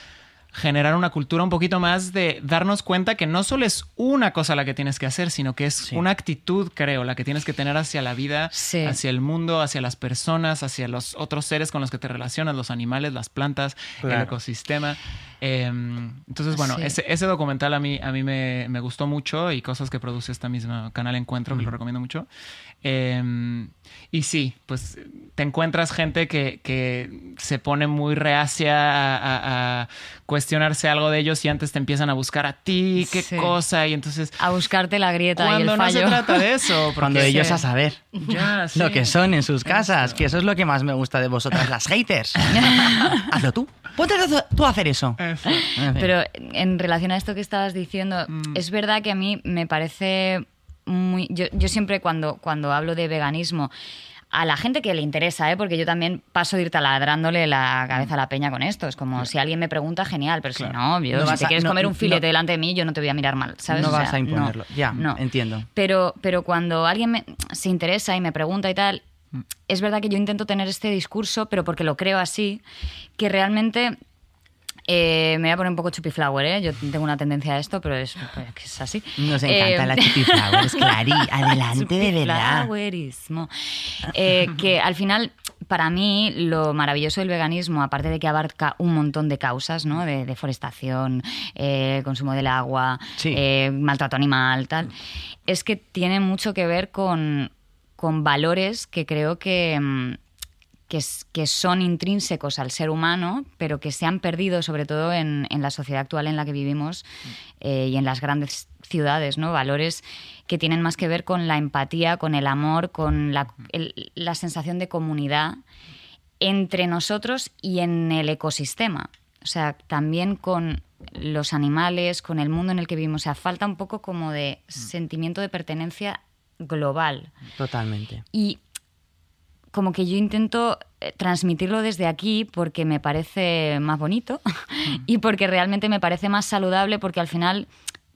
[SPEAKER 5] generar una cultura un poquito más de darnos cuenta que no solo es una cosa la que tienes que hacer, sino que es
[SPEAKER 1] Sí.
[SPEAKER 5] una actitud, creo, la que tienes que tener hacia la vida,
[SPEAKER 4] Sí.
[SPEAKER 5] hacia el mundo, hacia las personas, hacia los otros seres con los que te relacionas, los animales, las plantas, el ecosistema. Eh, entonces, bueno,
[SPEAKER 4] Sí.
[SPEAKER 5] ese, ese documental a mí, a mí me, me gustó mucho y cosas que produce esta misma canal Encuentro, que lo recomiendo mucho. Eh, y sí, pues te encuentras gente que, que se pone muy reacia a, a- a cuestionarse algo de ellos y antes te empiezan a buscar a ti, qué
[SPEAKER 4] Sí.
[SPEAKER 5] cosa, y entonces...
[SPEAKER 4] A buscarte la grieta y el
[SPEAKER 5] Cuando no
[SPEAKER 4] fallo.
[SPEAKER 5] se trata de eso, porque
[SPEAKER 1] Cuando ellos
[SPEAKER 5] se-
[SPEAKER 1] a saber
[SPEAKER 5] Ya, sí.
[SPEAKER 1] lo que son en sus casas, que eso es lo que más me gusta de vosotras, las haters. Hazlo tú. Ponte tú a hacer eso.
[SPEAKER 4] Pero en relación a esto que estabas diciendo,
[SPEAKER 5] Mm.
[SPEAKER 4] es verdad que a mí me parece muy... Yo, yo siempre cuando, cuando hablo de veganismo, a la gente que le interesa, ¿eh? porque yo también paso de ir taladrándole la cabeza a la peña con esto. Es como si alguien me pregunta, genial, pero si no, yo,
[SPEAKER 1] No
[SPEAKER 4] si
[SPEAKER 1] vas
[SPEAKER 4] te
[SPEAKER 1] a-
[SPEAKER 4] quieres
[SPEAKER 1] no-
[SPEAKER 4] comer un filete
[SPEAKER 1] no-
[SPEAKER 4] delante de mí, yo no te voy a mirar mal, ¿sabes?
[SPEAKER 1] No
[SPEAKER 4] O sea,
[SPEAKER 1] vas a imponerlo. Ya,
[SPEAKER 4] no.
[SPEAKER 1] entiendo.
[SPEAKER 4] Pero, pero cuando alguien me- se interesa y me pregunta y tal, es verdad que yo intento tener este discurso, pero porque lo creo así, que realmente eh, me voy a poner un poco chupiflower, ¿eh? Yo tengo una tendencia a esto, pero es, pues, que es así.
[SPEAKER 1] Nos encanta
[SPEAKER 4] Eh,
[SPEAKER 1] la chupiflowers, Clary. Adelante, de verdad.
[SPEAKER 4] Eh, que al final, para mí, lo maravilloso del veganismo, aparte de que abarca un montón de causas, ¿no? De deforestación, eh, consumo del agua,
[SPEAKER 1] Sí.
[SPEAKER 4] eh, maltrato animal, tal, es que tiene mucho que ver con, con valores que creo que. mm, que, son intrínsecos al ser humano, pero que se han perdido sobre todo en, en la sociedad actual en la que vivimos eh, y en las grandes ciudades, ¿no? Valores que tienen más que ver con la empatía, con el amor, con la, el- la sensación de comunidad entre nosotros y en el ecosistema. O sea, también con los animales, con el mundo en el que vivimos. O sea, falta un poco como de sentimiento de pertenencia global.
[SPEAKER 1] Totalmente.
[SPEAKER 4] Y como que yo intento eh, transmitirlo desde aquí porque me parece más bonito y porque realmente me parece más saludable porque al final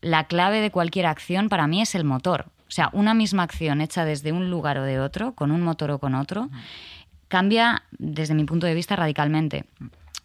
[SPEAKER 4] la clave de cualquier acción para mí es el motor. O sea, una misma acción hecha desde un lugar o de otro, con un motor o con otro, cambia desde mi punto de vista radicalmente.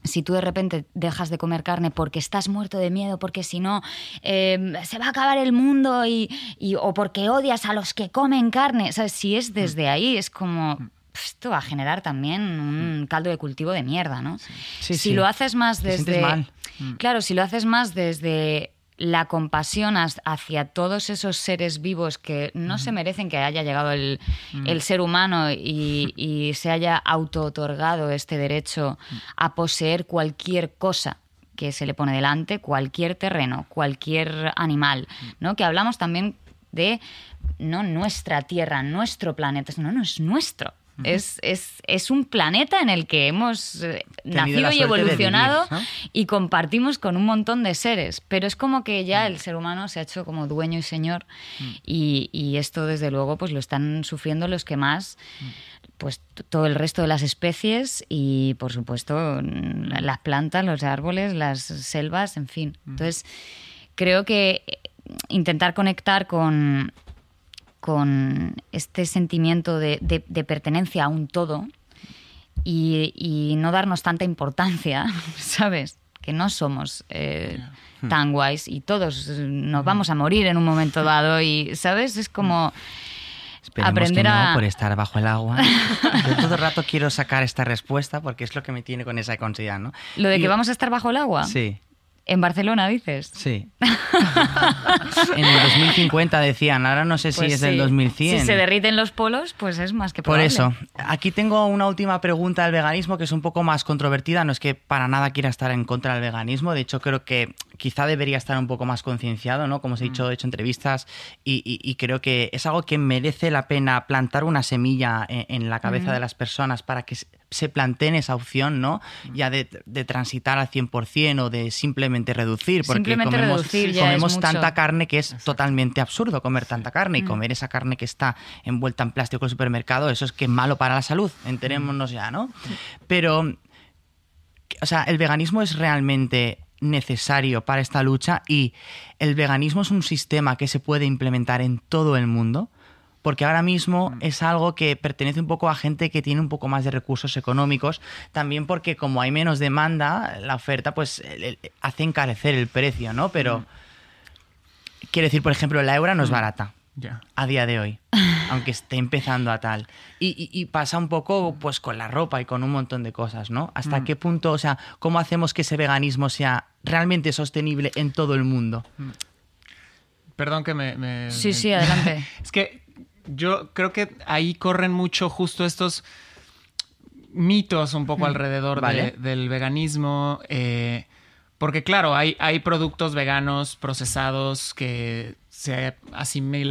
[SPEAKER 4] Si tú de repente dejas de comer carne porque estás muerto de miedo, porque si no eh, se va a acabar el mundo y, y- o porque odias a los que comen carne, ¿sabes? si es desde ahí es como pf, esto va a generar también un caldo de cultivo de mierda, ¿no?
[SPEAKER 1] Sí,
[SPEAKER 4] si
[SPEAKER 1] sí.
[SPEAKER 4] lo haces más desde
[SPEAKER 1] mal.
[SPEAKER 4] claro, si lo haces más desde la compasión as- hacia todos esos seres vivos que no se merecen que haya llegado el, el ser humano y, y se haya auto-otorgado este derecho a poseer cualquier cosa que se le pone delante, cualquier terreno, cualquier animal, ¿no? Que hablamos también de no nuestra tierra, nuestro planeta, no, no es nuestro. Es, es, es, un planeta en el que hemos eh, nacido y evolucionado y compartimos con un montón de seres. Pero es como que ya el ser humano se ha hecho como dueño y señor y, y, esto desde luego pues lo están sufriendo los que más pues todo el resto de las especies y por supuesto las plantas, los árboles, las selvas, en fin. Entonces, creo que intentar conectar con, con este sentimiento de, pertenencia a un todo y, no darnos tanta importancia, ¿sabes? Que no somos eh, tan guays y todos nos vamos a morir en un momento dado y, ¿sabes? Es como... aprender a...
[SPEAKER 1] por estar bajo el agua. Yo todo el rato quiero sacar esta respuesta porque es lo que me tiene con esa consigna, ¿no?
[SPEAKER 4] ¿Lo de que vamos a estar bajo el agua?
[SPEAKER 1] Sí.
[SPEAKER 4] ¿En Barcelona dices?
[SPEAKER 1] Sí. en el 2050 decían, ahora no sé si pues es del 2100.
[SPEAKER 4] Si se derriten los polos, pues es más que
[SPEAKER 1] Por eso. Aquí tengo una última pregunta del veganismo que es un poco más controvertida. No es que para nada quiera estar en contra del veganismo. De hecho, creo que quizá debería estar un poco más concienciado, ¿no? Como os he dicho, he hecho entrevistas y, creo que es algo que merece la pena plantar una semilla en, la cabeza de las personas para que se planteen esa opción, ¿no? Mm. Ya de, transitar al 100% o de simplemente reducir, porque comemos, tanta carne que es totalmente absurdo comer tanta carne y mm. comer esa carne que está envuelta en plástico en el supermercado, eso es que es malo para la salud, enterémonos ya, ¿no? Pero, o sea, el veganismo es realmente necesario para esta lucha y el veganismo es un sistema que se puede implementar en todo el mundo porque ahora mismo mm. es algo que pertenece un poco a gente que tiene un poco más de recursos económicos, también porque como hay menos demanda, la oferta pues hace encarecer el precio, ¿no? Pero mm. quiero decir, por ejemplo, la eura no es mm. barata. A día de hoy, aunque esté empezando a tal. Y, pasa un poco pues con la ropa y con un montón de cosas, ¿no? ¿Hasta qué punto, o sea, cómo hacemos que ese veganismo sea realmente sostenible en todo el mundo?
[SPEAKER 5] Perdón que me...
[SPEAKER 4] sí, sí, adelante.
[SPEAKER 5] es que yo creo que ahí corren mucho justo estos mitos un poco alrededor del veganismo. Eh, porque claro, hay, hay productos veganos procesados que se,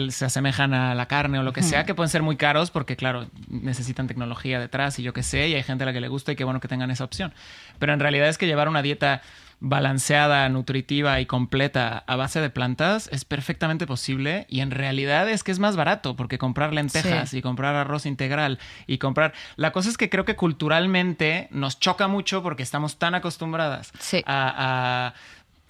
[SPEAKER 5] se asemejan a la carne o lo que sea, que pueden ser muy caros porque, claro, necesitan tecnología detrás y yo qué sé, y hay gente a la que le gusta y qué bueno que tengan esa opción. Pero en realidad es que llevar una dieta balanceada, nutritiva y completa a base de plantas es perfectamente posible y en realidad es que es más barato porque comprar lentejas y comprar arroz integral y comprar... La cosa es que creo que culturalmente nos choca mucho porque estamos tan acostumbradas a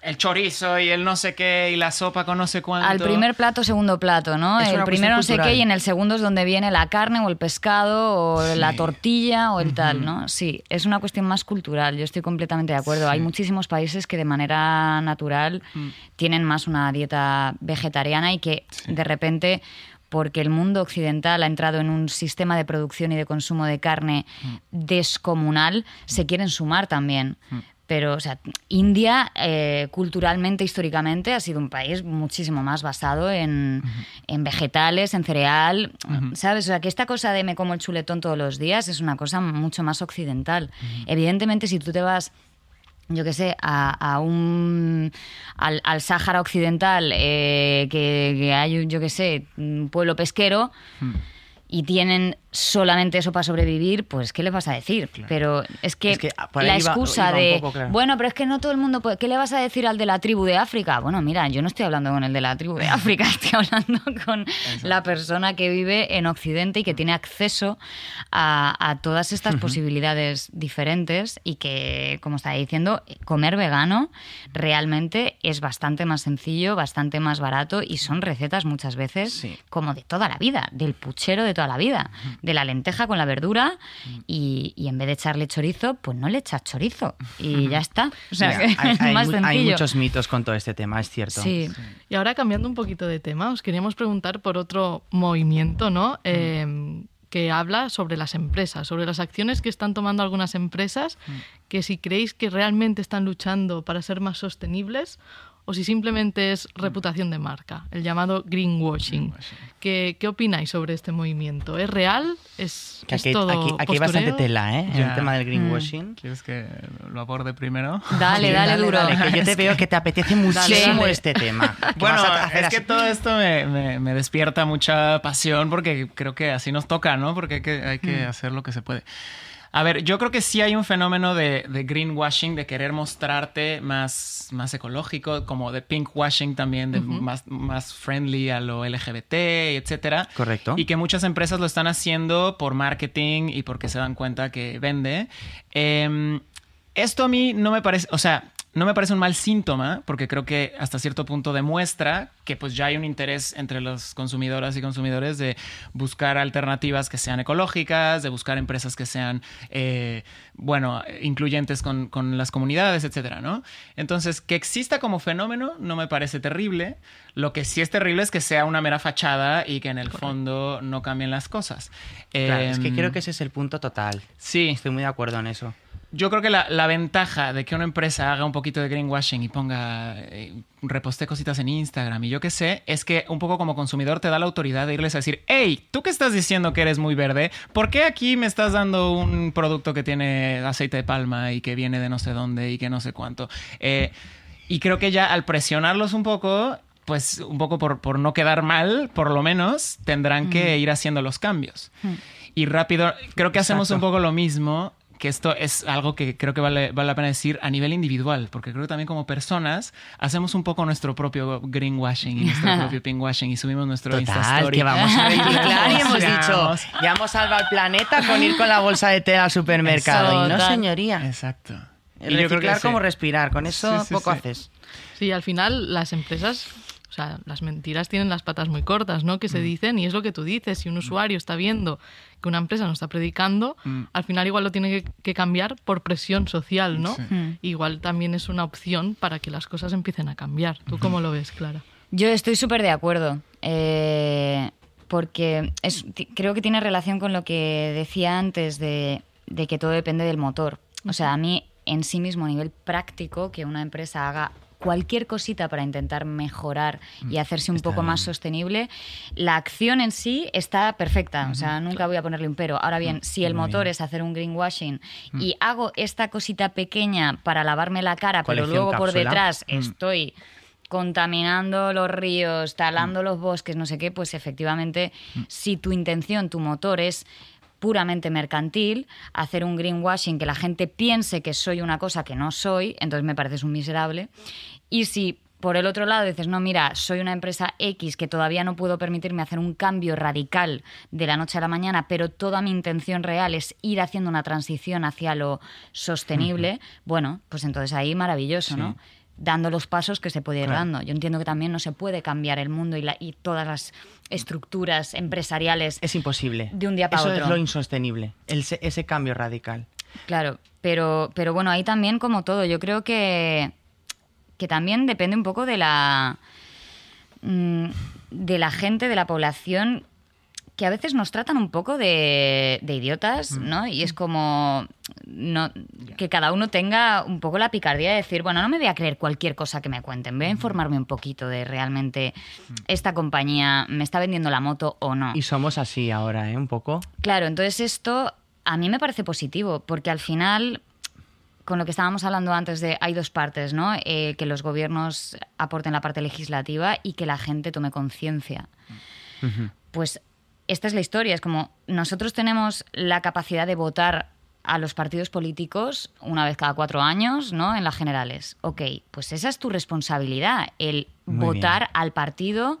[SPEAKER 5] el chorizo y el no sé qué y la sopa con no sé cuánto.
[SPEAKER 4] Al primer plato, segundo plato, ¿no? el primero no sé qué y en el segundo es donde viene la carne o el pescado o la tortilla o el tal, ¿no? Sí, es una cuestión más cultural, yo estoy completamente de acuerdo. Hay muchísimos países que de manera natural mm. tienen más una dieta vegetariana y que de repente porque el mundo occidental ha entrado en un sistema de producción y de consumo de carne mm. descomunal, se quieren sumar también. Pero, o sea, India eh, culturalmente, históricamente, ha sido un país muchísimo más basado en, vegetales, en cereal, ¿sabes? O sea, que esta cosa de me como el chuletón todos los días es una cosa mucho más occidental. Evidentemente, si tú te vas yo qué sé, a, un al, Sáhara Occidental, eh, que, hay, yo qué sé, un pueblo pesquero, y tienen solamente eso para sobrevivir, pues ¿qué le vas a decir? Pero es que, la excusa de, bueno, pero es que no todo el mundo puede, ¿qué le vas a decir al de la tribu de África? Bueno, mira, yo no estoy hablando con el de la tribu de África, estoy hablando con la persona que vive en Occidente y que tiene acceso a, todas estas posibilidades diferentes y que, como estaba diciendo, comer vegano realmente es bastante más sencillo, bastante más barato y son recetas muchas veces como de toda la vida, del puchero de toda la vida de la lenteja con la verdura y, en vez de echarle chorizo, pues no le echas chorizo y ya está. O sea, hay, más
[SPEAKER 1] hay, muchos mitos con todo este tema, es cierto.
[SPEAKER 2] Sí. Y ahora cambiando un poquito de tema, os queríamos preguntar por otro movimiento, ¿no? Em, que habla sobre las empresas, sobre las acciones que están tomando algunas empresas, que si creéis que realmente están luchando para ser más sostenibles o si simplemente es reputación de marca, el llamado greenwashing. ¿Qué, qué opináis sobre este movimiento? ¿Es real? ¿Es,
[SPEAKER 1] Que
[SPEAKER 2] es
[SPEAKER 1] aquí,
[SPEAKER 2] todo
[SPEAKER 1] aquí- aquí hay bastante tela, ¿eh? En
[SPEAKER 5] Ya.
[SPEAKER 1] el tema del greenwashing.
[SPEAKER 5] ¿Quieres que lo aborde primero?
[SPEAKER 4] Dale,
[SPEAKER 1] Sí,
[SPEAKER 4] dale, duro.
[SPEAKER 1] dale, que yo te veo que te apetece muchísimo
[SPEAKER 2] Dale.
[SPEAKER 1] este tema. Que
[SPEAKER 5] Bueno, es que
[SPEAKER 1] así-
[SPEAKER 5] todo esto me, me- me despierta mucha pasión porque creo que así nos toca, ¿no? Porque hay que, hay que hacer lo que se puede. A ver, yo creo que sí hay un fenómeno de, de greenwashing, de querer mostrarte más, más ecológico, como de pinkwashing también, de más, más friendly a lo LGBT, etcétera.
[SPEAKER 1] Correcto.
[SPEAKER 5] Y que muchas empresas lo están haciendo por marketing y porque se dan cuenta que vende. Em, esto a mí no me parece, o sea, no me parece un mal síntoma, porque creo que hasta cierto punto demuestra que pues ya hay un interés entre los consumidoras y consumidores de buscar alternativas que sean ecológicas, de buscar empresas que sean, eh, bueno, incluyentes con, con las comunidades, etcétera, ¿no? Entonces, que exista como fenómeno no me parece terrible. Lo que sí es terrible es que sea una mera fachada y que en el fondo no cambien las cosas.
[SPEAKER 1] Claro, es que
[SPEAKER 5] Em,
[SPEAKER 1] creo que ese es el punto total.
[SPEAKER 5] Sí,
[SPEAKER 1] Estoy muy de acuerdo en eso.
[SPEAKER 5] Yo creo que la, la ventaja de que una empresa haga un poquito de greenwashing y ponga, eh, reposte cositas en Instagram y yo qué sé, es que un poco como consumidor te da la autoridad de irles a decir, hey, tú que estás diciendo que eres muy verde, ¿por qué aquí me estás dando un producto que tiene aceite de palma y que viene de no sé dónde y que no sé cuánto? Eh, y creo que ya al presionarlos un poco, pues un poco por, por no quedar mal, por lo menos, tendrán que ir haciendo los cambios. Y rápido, creo que hacemos un poco lo mismo, que esto es algo que creo que vale, vale la pena decir a nivel individual, porque creo que también como personas hacemos un poco nuestro propio greenwashing y nuestro propio pinkwashing y subimos nuestro
[SPEAKER 1] Total,
[SPEAKER 5] Instastory.
[SPEAKER 1] que vamos a reciclar y hemos
[SPEAKER 5] Ya,
[SPEAKER 1] dicho,
[SPEAKER 5] vamos.
[SPEAKER 1] ya hemos salvado el planeta con ir con la bolsa de tela al supermercado. Y no, señoría.
[SPEAKER 5] Exacto. Y yo
[SPEAKER 1] Reciclar
[SPEAKER 5] creo que sí.
[SPEAKER 1] como respirar, con eso
[SPEAKER 5] Sí, sí,
[SPEAKER 1] poco
[SPEAKER 5] sí.
[SPEAKER 1] haces.
[SPEAKER 2] Sí, al final las empresas, o sea, las mentiras tienen las patas muy cortas, ¿no?
[SPEAKER 1] Mm.
[SPEAKER 2] Que se dicen y es lo que tú dices. Si un usuario está viendo que una empresa no está predicando,
[SPEAKER 5] Mm.
[SPEAKER 2] al final igual lo tiene que, que cambiar por presión social, ¿no?
[SPEAKER 5] Sí.
[SPEAKER 4] Mm.
[SPEAKER 2] Igual también es una opción para que las cosas empiecen a cambiar. ¿Tú cómo lo ves, Clara?
[SPEAKER 4] Yo estoy súper de acuerdo. eh, porque es- creo que tiene relación con lo que decía antes de, de que todo depende del motor. O sea, a mí en sí mismo, a nivel práctico, que una empresa haga cualquier cosita para intentar mejorar y hacerse un
[SPEAKER 1] Está
[SPEAKER 4] poco más sostenible, la acción en sí está perfecta. O sea, nunca voy a ponerle un pero. Ahora bien, si el
[SPEAKER 1] Muy
[SPEAKER 4] motor
[SPEAKER 1] bien.
[SPEAKER 4] es hacer un greenwashing y hago esta cosita pequeña para lavarme la cara, pero luego por detrás
[SPEAKER 1] Mm.
[SPEAKER 4] estoy contaminando los ríos,
[SPEAKER 1] Mm.
[SPEAKER 4] talando los bosques, no sé qué, pues efectivamente, si tu intención, tu motor es puramente mercantil, hacer un greenwashing que la gente piense que soy una cosa que no soy, entonces me pareces un miserable. Y si por el otro lado dices, no, mira, soy una empresa X que todavía no puedo permitirme hacer un cambio radical de la noche a la mañana, pero toda mi intención real es ir haciendo una transición hacia lo sostenible, bueno, pues entonces ahí maravilloso,
[SPEAKER 1] Sí.
[SPEAKER 4] ¿no? Dando los pasos que se puede ir
[SPEAKER 1] Claro.
[SPEAKER 4] dando. Yo entiendo que también no se puede cambiar el mundo y, la- y todas las estructuras empresariales
[SPEAKER 1] Es imposible.
[SPEAKER 4] De un día para
[SPEAKER 1] Eso
[SPEAKER 4] otro.
[SPEAKER 1] es lo insostenible, el ese cambio radical.
[SPEAKER 4] Claro, pero, pero bueno, ahí también como todo, yo creo que, que también depende un poco de la mm, de la gente, de la población, que a veces nos tratan un poco de, de idiotas, ¿no? Y es como no, que cada uno tenga un poco la picardía de decir, bueno, no me voy a creer cualquier cosa que me cuenten, voy a informarme un poquito de realmente esta compañía me está vendiendo la moto o no.
[SPEAKER 1] Y somos así ahora, ¿eh? Un poco.
[SPEAKER 4] Claro, entonces esto a mí me parece positivo, porque al final, con lo que estábamos hablando antes de, hay dos partes, ¿no? Eh, que los gobiernos aporten la parte legislativa y que la gente tome conciencia. Pues esta es la historia, es como nosotros tenemos la capacidad de votar a los partidos políticos una vez cada cuatro años, ¿no? En las generales. Ok, pues esa es tu responsabilidad, el
[SPEAKER 1] Muy
[SPEAKER 4] votar
[SPEAKER 1] bien.
[SPEAKER 4] al partido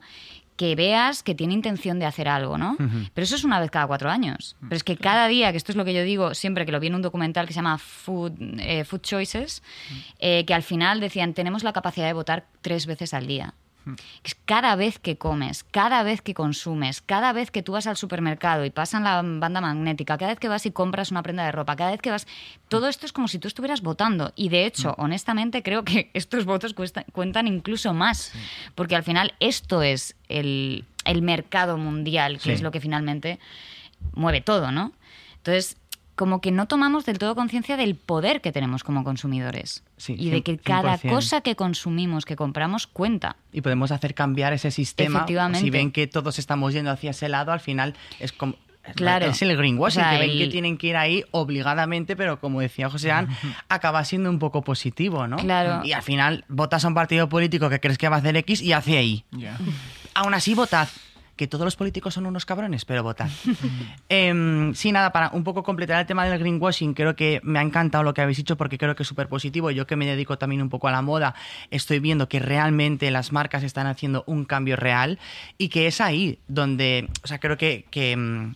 [SPEAKER 4] que veas que tiene intención de hacer algo, ¿no? Pero eso es una vez cada cuatro años. Pero es que cada día, que esto es lo que yo digo siempre que lo vi en un documental que se llama Food, eh, Food Choices, eh, que al final decían, tenemos la capacidad de votar tres veces al día. Cada vez que comes, cada vez que consumes, cada vez que tú vas al supermercado y pasan la banda magnética, cada vez que vas y compras una prenda de ropa, cada vez que vas... Todo esto es como si tú estuvieras votando. Y de hecho, honestamente, creo que estos votos cuesta- cuentan incluso más. Porque al final esto es el, el mercado mundial, que
[SPEAKER 1] Sí.
[SPEAKER 4] es lo que finalmente mueve todo, ¿no? Entonces, como que no tomamos del todo conciencia del poder que tenemos como consumidores.
[SPEAKER 1] Sí,
[SPEAKER 4] y de que cada
[SPEAKER 1] 100%.
[SPEAKER 4] cosa que consumimos, que compramos, cuenta.
[SPEAKER 1] Y podemos hacer cambiar ese sistema.
[SPEAKER 4] Efectivamente.
[SPEAKER 1] Si ven que todos estamos yendo hacia ese lado, al final es como...
[SPEAKER 4] Claro.
[SPEAKER 1] Es el greenwashing,
[SPEAKER 4] O sea,
[SPEAKER 1] que ven
[SPEAKER 4] el-
[SPEAKER 1] que tienen que ir ahí obligadamente, pero como decía José An, acaba siendo un poco positivo, ¿no?
[SPEAKER 4] Claro.
[SPEAKER 1] Y al final votas a un partido político que crees que va a hacer X y hace Y.
[SPEAKER 5] Ya.
[SPEAKER 1] Aún así, votad. Que todos los políticos son unos cabrones, pero votad. Em, sí, nada, para un poco completar el tema del greenwashing, creo que me ha encantado lo que habéis dicho porque creo que es súper positivo. Yo que me dedico también un poco a la moda, estoy viendo que realmente las marcas están haciendo un cambio real y que es ahí donde, o sea, creo que... que mm,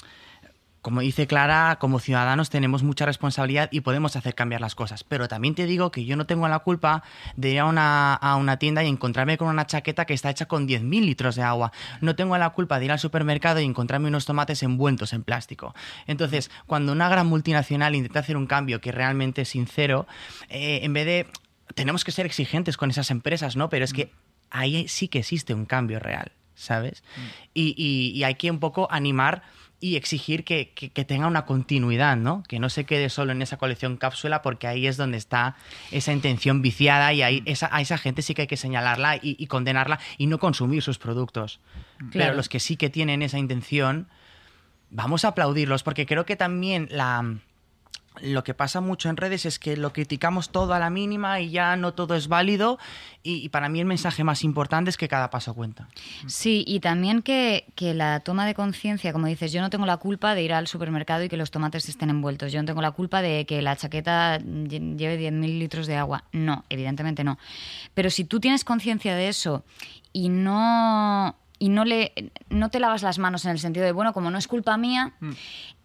[SPEAKER 1] como dice Clara, como ciudadanos tenemos mucha responsabilidad y podemos hacer cambiar las cosas. Pero también te digo que yo no tengo la culpa de ir a una, a una tienda y encontrarme con una chaqueta que está hecha con 10.000 litros de agua. No tengo la culpa de ir al supermercado y encontrarme unos tomates envueltos en plástico. Entonces, cuando una gran multinacional intenta hacer un cambio que realmente es sincero, eh, en vez de... Tenemos que ser exigentes con esas empresas, ¿no? Pero es que ahí sí que existe un cambio real, ¿sabes? Y, y- y hay que un poco animar y exigir que, que- que tenga una continuidad, ¿no? Que no se quede solo en esa colección cápsula, porque ahí es donde está esa intención viciada y ahí esa, a esa gente sí que hay que señalarla y, y condenarla y no consumir sus productos. Pero
[SPEAKER 4] Claro.
[SPEAKER 1] los que sí que tienen esa intención, vamos a aplaudirlos, porque creo que también la lo que pasa mucho en redes es que lo criticamos todo a la mínima y ya no todo es válido y, y para mí el mensaje más importante es que cada paso cuenta.
[SPEAKER 4] Sí, y también que, que la toma de conciencia, como dices, yo no tengo la culpa de ir al supermercado y que los tomates estén envueltos. Yo no tengo la culpa de que la chaqueta lle- lleve 10.000 litros de agua. No, evidentemente no. Pero si tú tienes conciencia de eso y no y no le no te lavas las manos en el sentido de bueno como no es culpa mía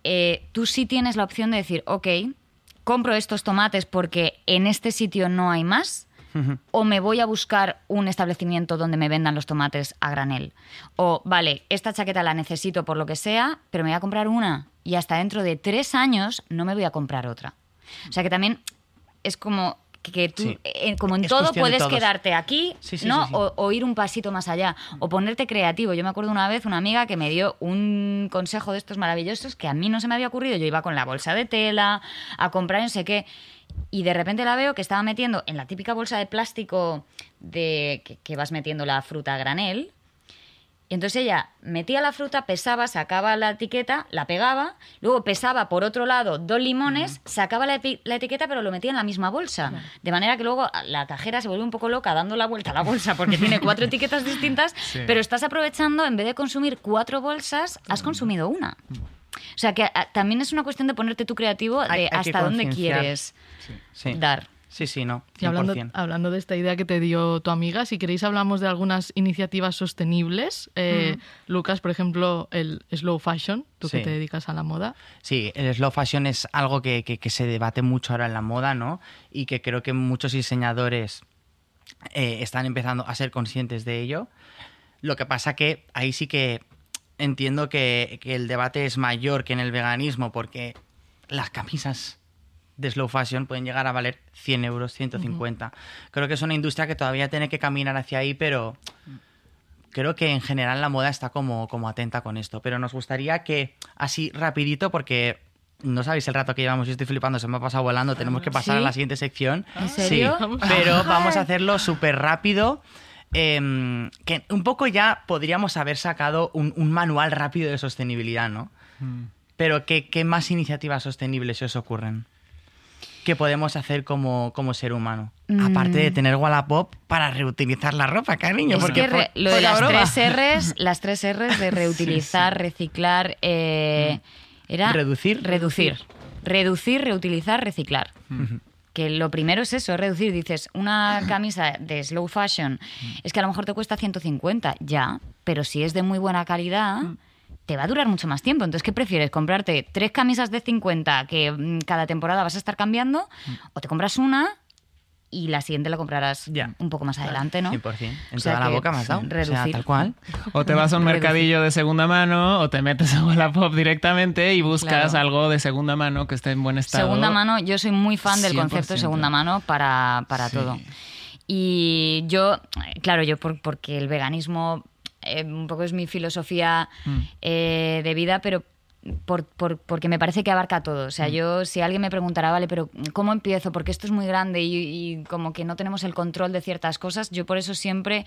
[SPEAKER 4] eh, tú sí tienes la opción de decir ok compro estos tomates porque en este sitio no hay más o me voy a buscar un establecimiento donde me vendan los tomates a granel. O, vale, esta chaqueta la necesito por lo que sea, pero me voy a comprar una y hasta dentro de tres años no me voy a comprar otra. O sea que también es como que- tú,
[SPEAKER 1] Sí.
[SPEAKER 4] eh, como en
[SPEAKER 1] Es
[SPEAKER 4] todo, puedes quedarte aquí,
[SPEAKER 1] Sí, sí,
[SPEAKER 4] ¿no? o ir un pasito más allá, o ponerte creativo. Yo me acuerdo una vez una amiga que me dio un consejo de estos maravillosos que a mí no se me había ocurrido. Yo iba con la bolsa de tela a comprar no sé qué. Y de repente la veo que estaba metiendo en la típica bolsa de plástico de que, que vas metiendo la fruta a granel. Y entonces ella metía la fruta, pesaba, sacaba la etiqueta, la pegaba, luego pesaba por otro lado dos limones, sacaba la, la etiqueta, pero lo metía en la misma bolsa. De manera que luego la cajera se vuelve un poco loca dando la vuelta a la bolsa porque tiene cuatro etiquetas distintas,
[SPEAKER 5] Sí.
[SPEAKER 4] pero estás aprovechando, en vez de consumir cuatro bolsas, has consumido una. O sea que a- también es una cuestión de ponerte tú creativo de
[SPEAKER 1] Hay- hay que
[SPEAKER 4] hasta dónde quieres
[SPEAKER 1] Sí.
[SPEAKER 4] dar.
[SPEAKER 1] Sí, sí, no.
[SPEAKER 2] Y hablando,
[SPEAKER 1] 100%.
[SPEAKER 2] hablando de esta idea que te dio tu amiga, si queréis hablamos de algunas iniciativas sostenibles. Eh, Lucas, por ejemplo, el slow fashion, tú que te dedicas a la moda.
[SPEAKER 1] Sí, el slow fashion es algo que, que- que se debate mucho ahora en la moda, ¿no? Y que creo que muchos diseñadores eh, están empezando a ser conscientes de ello. Lo que pasa que ahí sí que entiendo que, que el debate es mayor que en el veganismo, porque las camisas de slow fashion pueden llegar a valer 100 euros, 150. Creo que es una industria que todavía tiene que caminar hacia ahí, pero creo que en general la moda está como, como atenta con esto. Pero nos gustaría que, así rapidito, porque no sabéis el rato que llevamos, yo estoy flipando, se me ha pasado volando, tenemos que pasar
[SPEAKER 4] ¿Sí?
[SPEAKER 1] a la siguiente sección.
[SPEAKER 4] ¿En serio?
[SPEAKER 1] Sí, pero vamos a hacerlo súper rápido. em, que un poco ya podríamos haber sacado un, un manual rápido de sostenibilidad, ¿no? Pero ¿qué, qué más iniciativas sostenibles se os ocurren? Que podemos hacer como, como ser humano? Aparte de tener Wallapop para reutilizar la ropa, cariño.
[SPEAKER 4] Es
[SPEAKER 1] porque
[SPEAKER 4] que re- lo de las
[SPEAKER 1] broma.
[SPEAKER 4] tres R's, las tres R's de reutilizar, reciclar, eh, era
[SPEAKER 1] Reducir.
[SPEAKER 4] reducir, reducir, reutilizar, reciclar. Que lo primero es eso, es reducir. Dices, una camisa de slow fashion es que a lo mejor te cuesta 150, ya, pero si es de muy buena calidad, te va a durar mucho más tiempo. Entonces, ¿qué prefieres? ¿Comprarte tres camisas de 50 que mm, cada temporada vas a estar cambiando? ¿O te compras una y la siguiente la comprarás
[SPEAKER 1] Ya.
[SPEAKER 4] un poco más adelante, no?
[SPEAKER 1] 100%. En
[SPEAKER 4] O sea
[SPEAKER 1] toda la boca has dado. O sea,
[SPEAKER 4] reducir.
[SPEAKER 1] tal cual.
[SPEAKER 5] O te vas a un
[SPEAKER 4] Reducir.
[SPEAKER 5] mercadillo de segunda mano o te metes a Wallapop directamente y buscas
[SPEAKER 4] Claro.
[SPEAKER 5] algo de segunda mano que esté en buen estado.
[SPEAKER 4] Segunda mano, yo soy muy fan del
[SPEAKER 5] 100%.
[SPEAKER 4] concepto de segunda mano para, para
[SPEAKER 5] Sí.
[SPEAKER 4] todo. Y yo, claro, yo por- porque el veganismo eh, un poco es mi filosofía
[SPEAKER 5] Mm.
[SPEAKER 4] eh, de vida, pero por- por- porque me parece que abarca todo. O
[SPEAKER 1] Mm.
[SPEAKER 4] sea, yo, si alguien me preguntara, vale, pero ¿cómo empiezo? Porque esto es muy grande y, y como que no tenemos el control de ciertas cosas, yo por eso siempre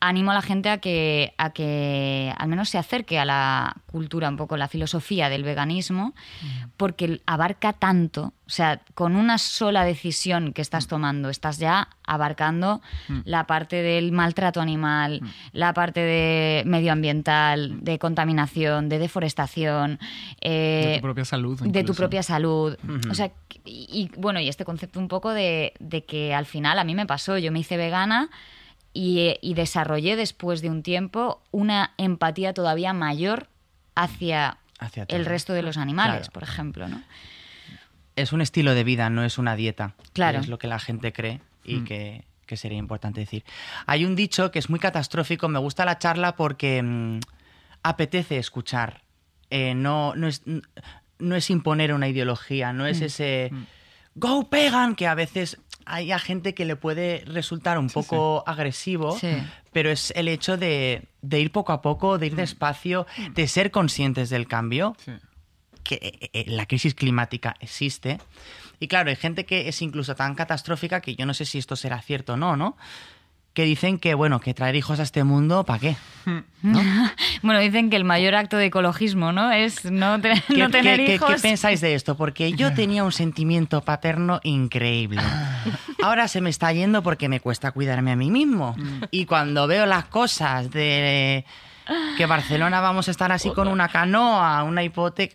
[SPEAKER 4] animo a la gente a que, a que al menos se acerque a la cultura, un poco la filosofía del veganismo, porque abarca tanto. O sea, con una sola decisión que estás tomando, estás ya abarcando la parte del maltrato animal, la parte de medioambiental, de contaminación, de deforestación.
[SPEAKER 5] De
[SPEAKER 4] eh,
[SPEAKER 5] tu propia salud.
[SPEAKER 4] de tu propia salud. O sea, y, y, bueno, y este concepto un poco de, de que al final a mí me pasó, yo me hice vegana y, y desarrollé después de un tiempo una empatía todavía mayor hacia,
[SPEAKER 1] Hacia
[SPEAKER 4] el resto de los animales,
[SPEAKER 1] Claro.
[SPEAKER 4] por ejemplo, ¿no?
[SPEAKER 1] Es un estilo de vida, no es una dieta. que
[SPEAKER 4] Claro.
[SPEAKER 1] Es lo que la gente cree y que, que sería importante decir. Hay un dicho que es muy catastrófico, me gusta la charla porque mm, apetece escuchar. Eh, no, no, es, no es imponer una ideología, no es ese go pegan que a veces hay a gente que le puede resultar un poco agresivo,
[SPEAKER 4] Sí.
[SPEAKER 1] pero es el hecho de, de ir poco a poco, de ir despacio, de ser conscientes del cambio que eh, eh, la crisis climática existe. Y claro, hay gente que es incluso tan catastrófica que yo no sé si esto será cierto o no, ¿no? Que dicen que, bueno, que traer hijos a este mundo, ¿para qué?
[SPEAKER 4] Bueno, dicen que el mayor acto de ecologismo, ¿no? Es no, te-
[SPEAKER 1] ¿Qué,
[SPEAKER 4] no tener
[SPEAKER 1] qué- qué-
[SPEAKER 4] hijos.
[SPEAKER 1] qué pensáis de esto? Porque yo tenía un sentimiento paterno increíble. Ahora se me está yendo porque me cuesta cuidarme a mí mismo. Y cuando veo las cosas de que Barcelona vamos a estar así con una canoa, una hipoteca,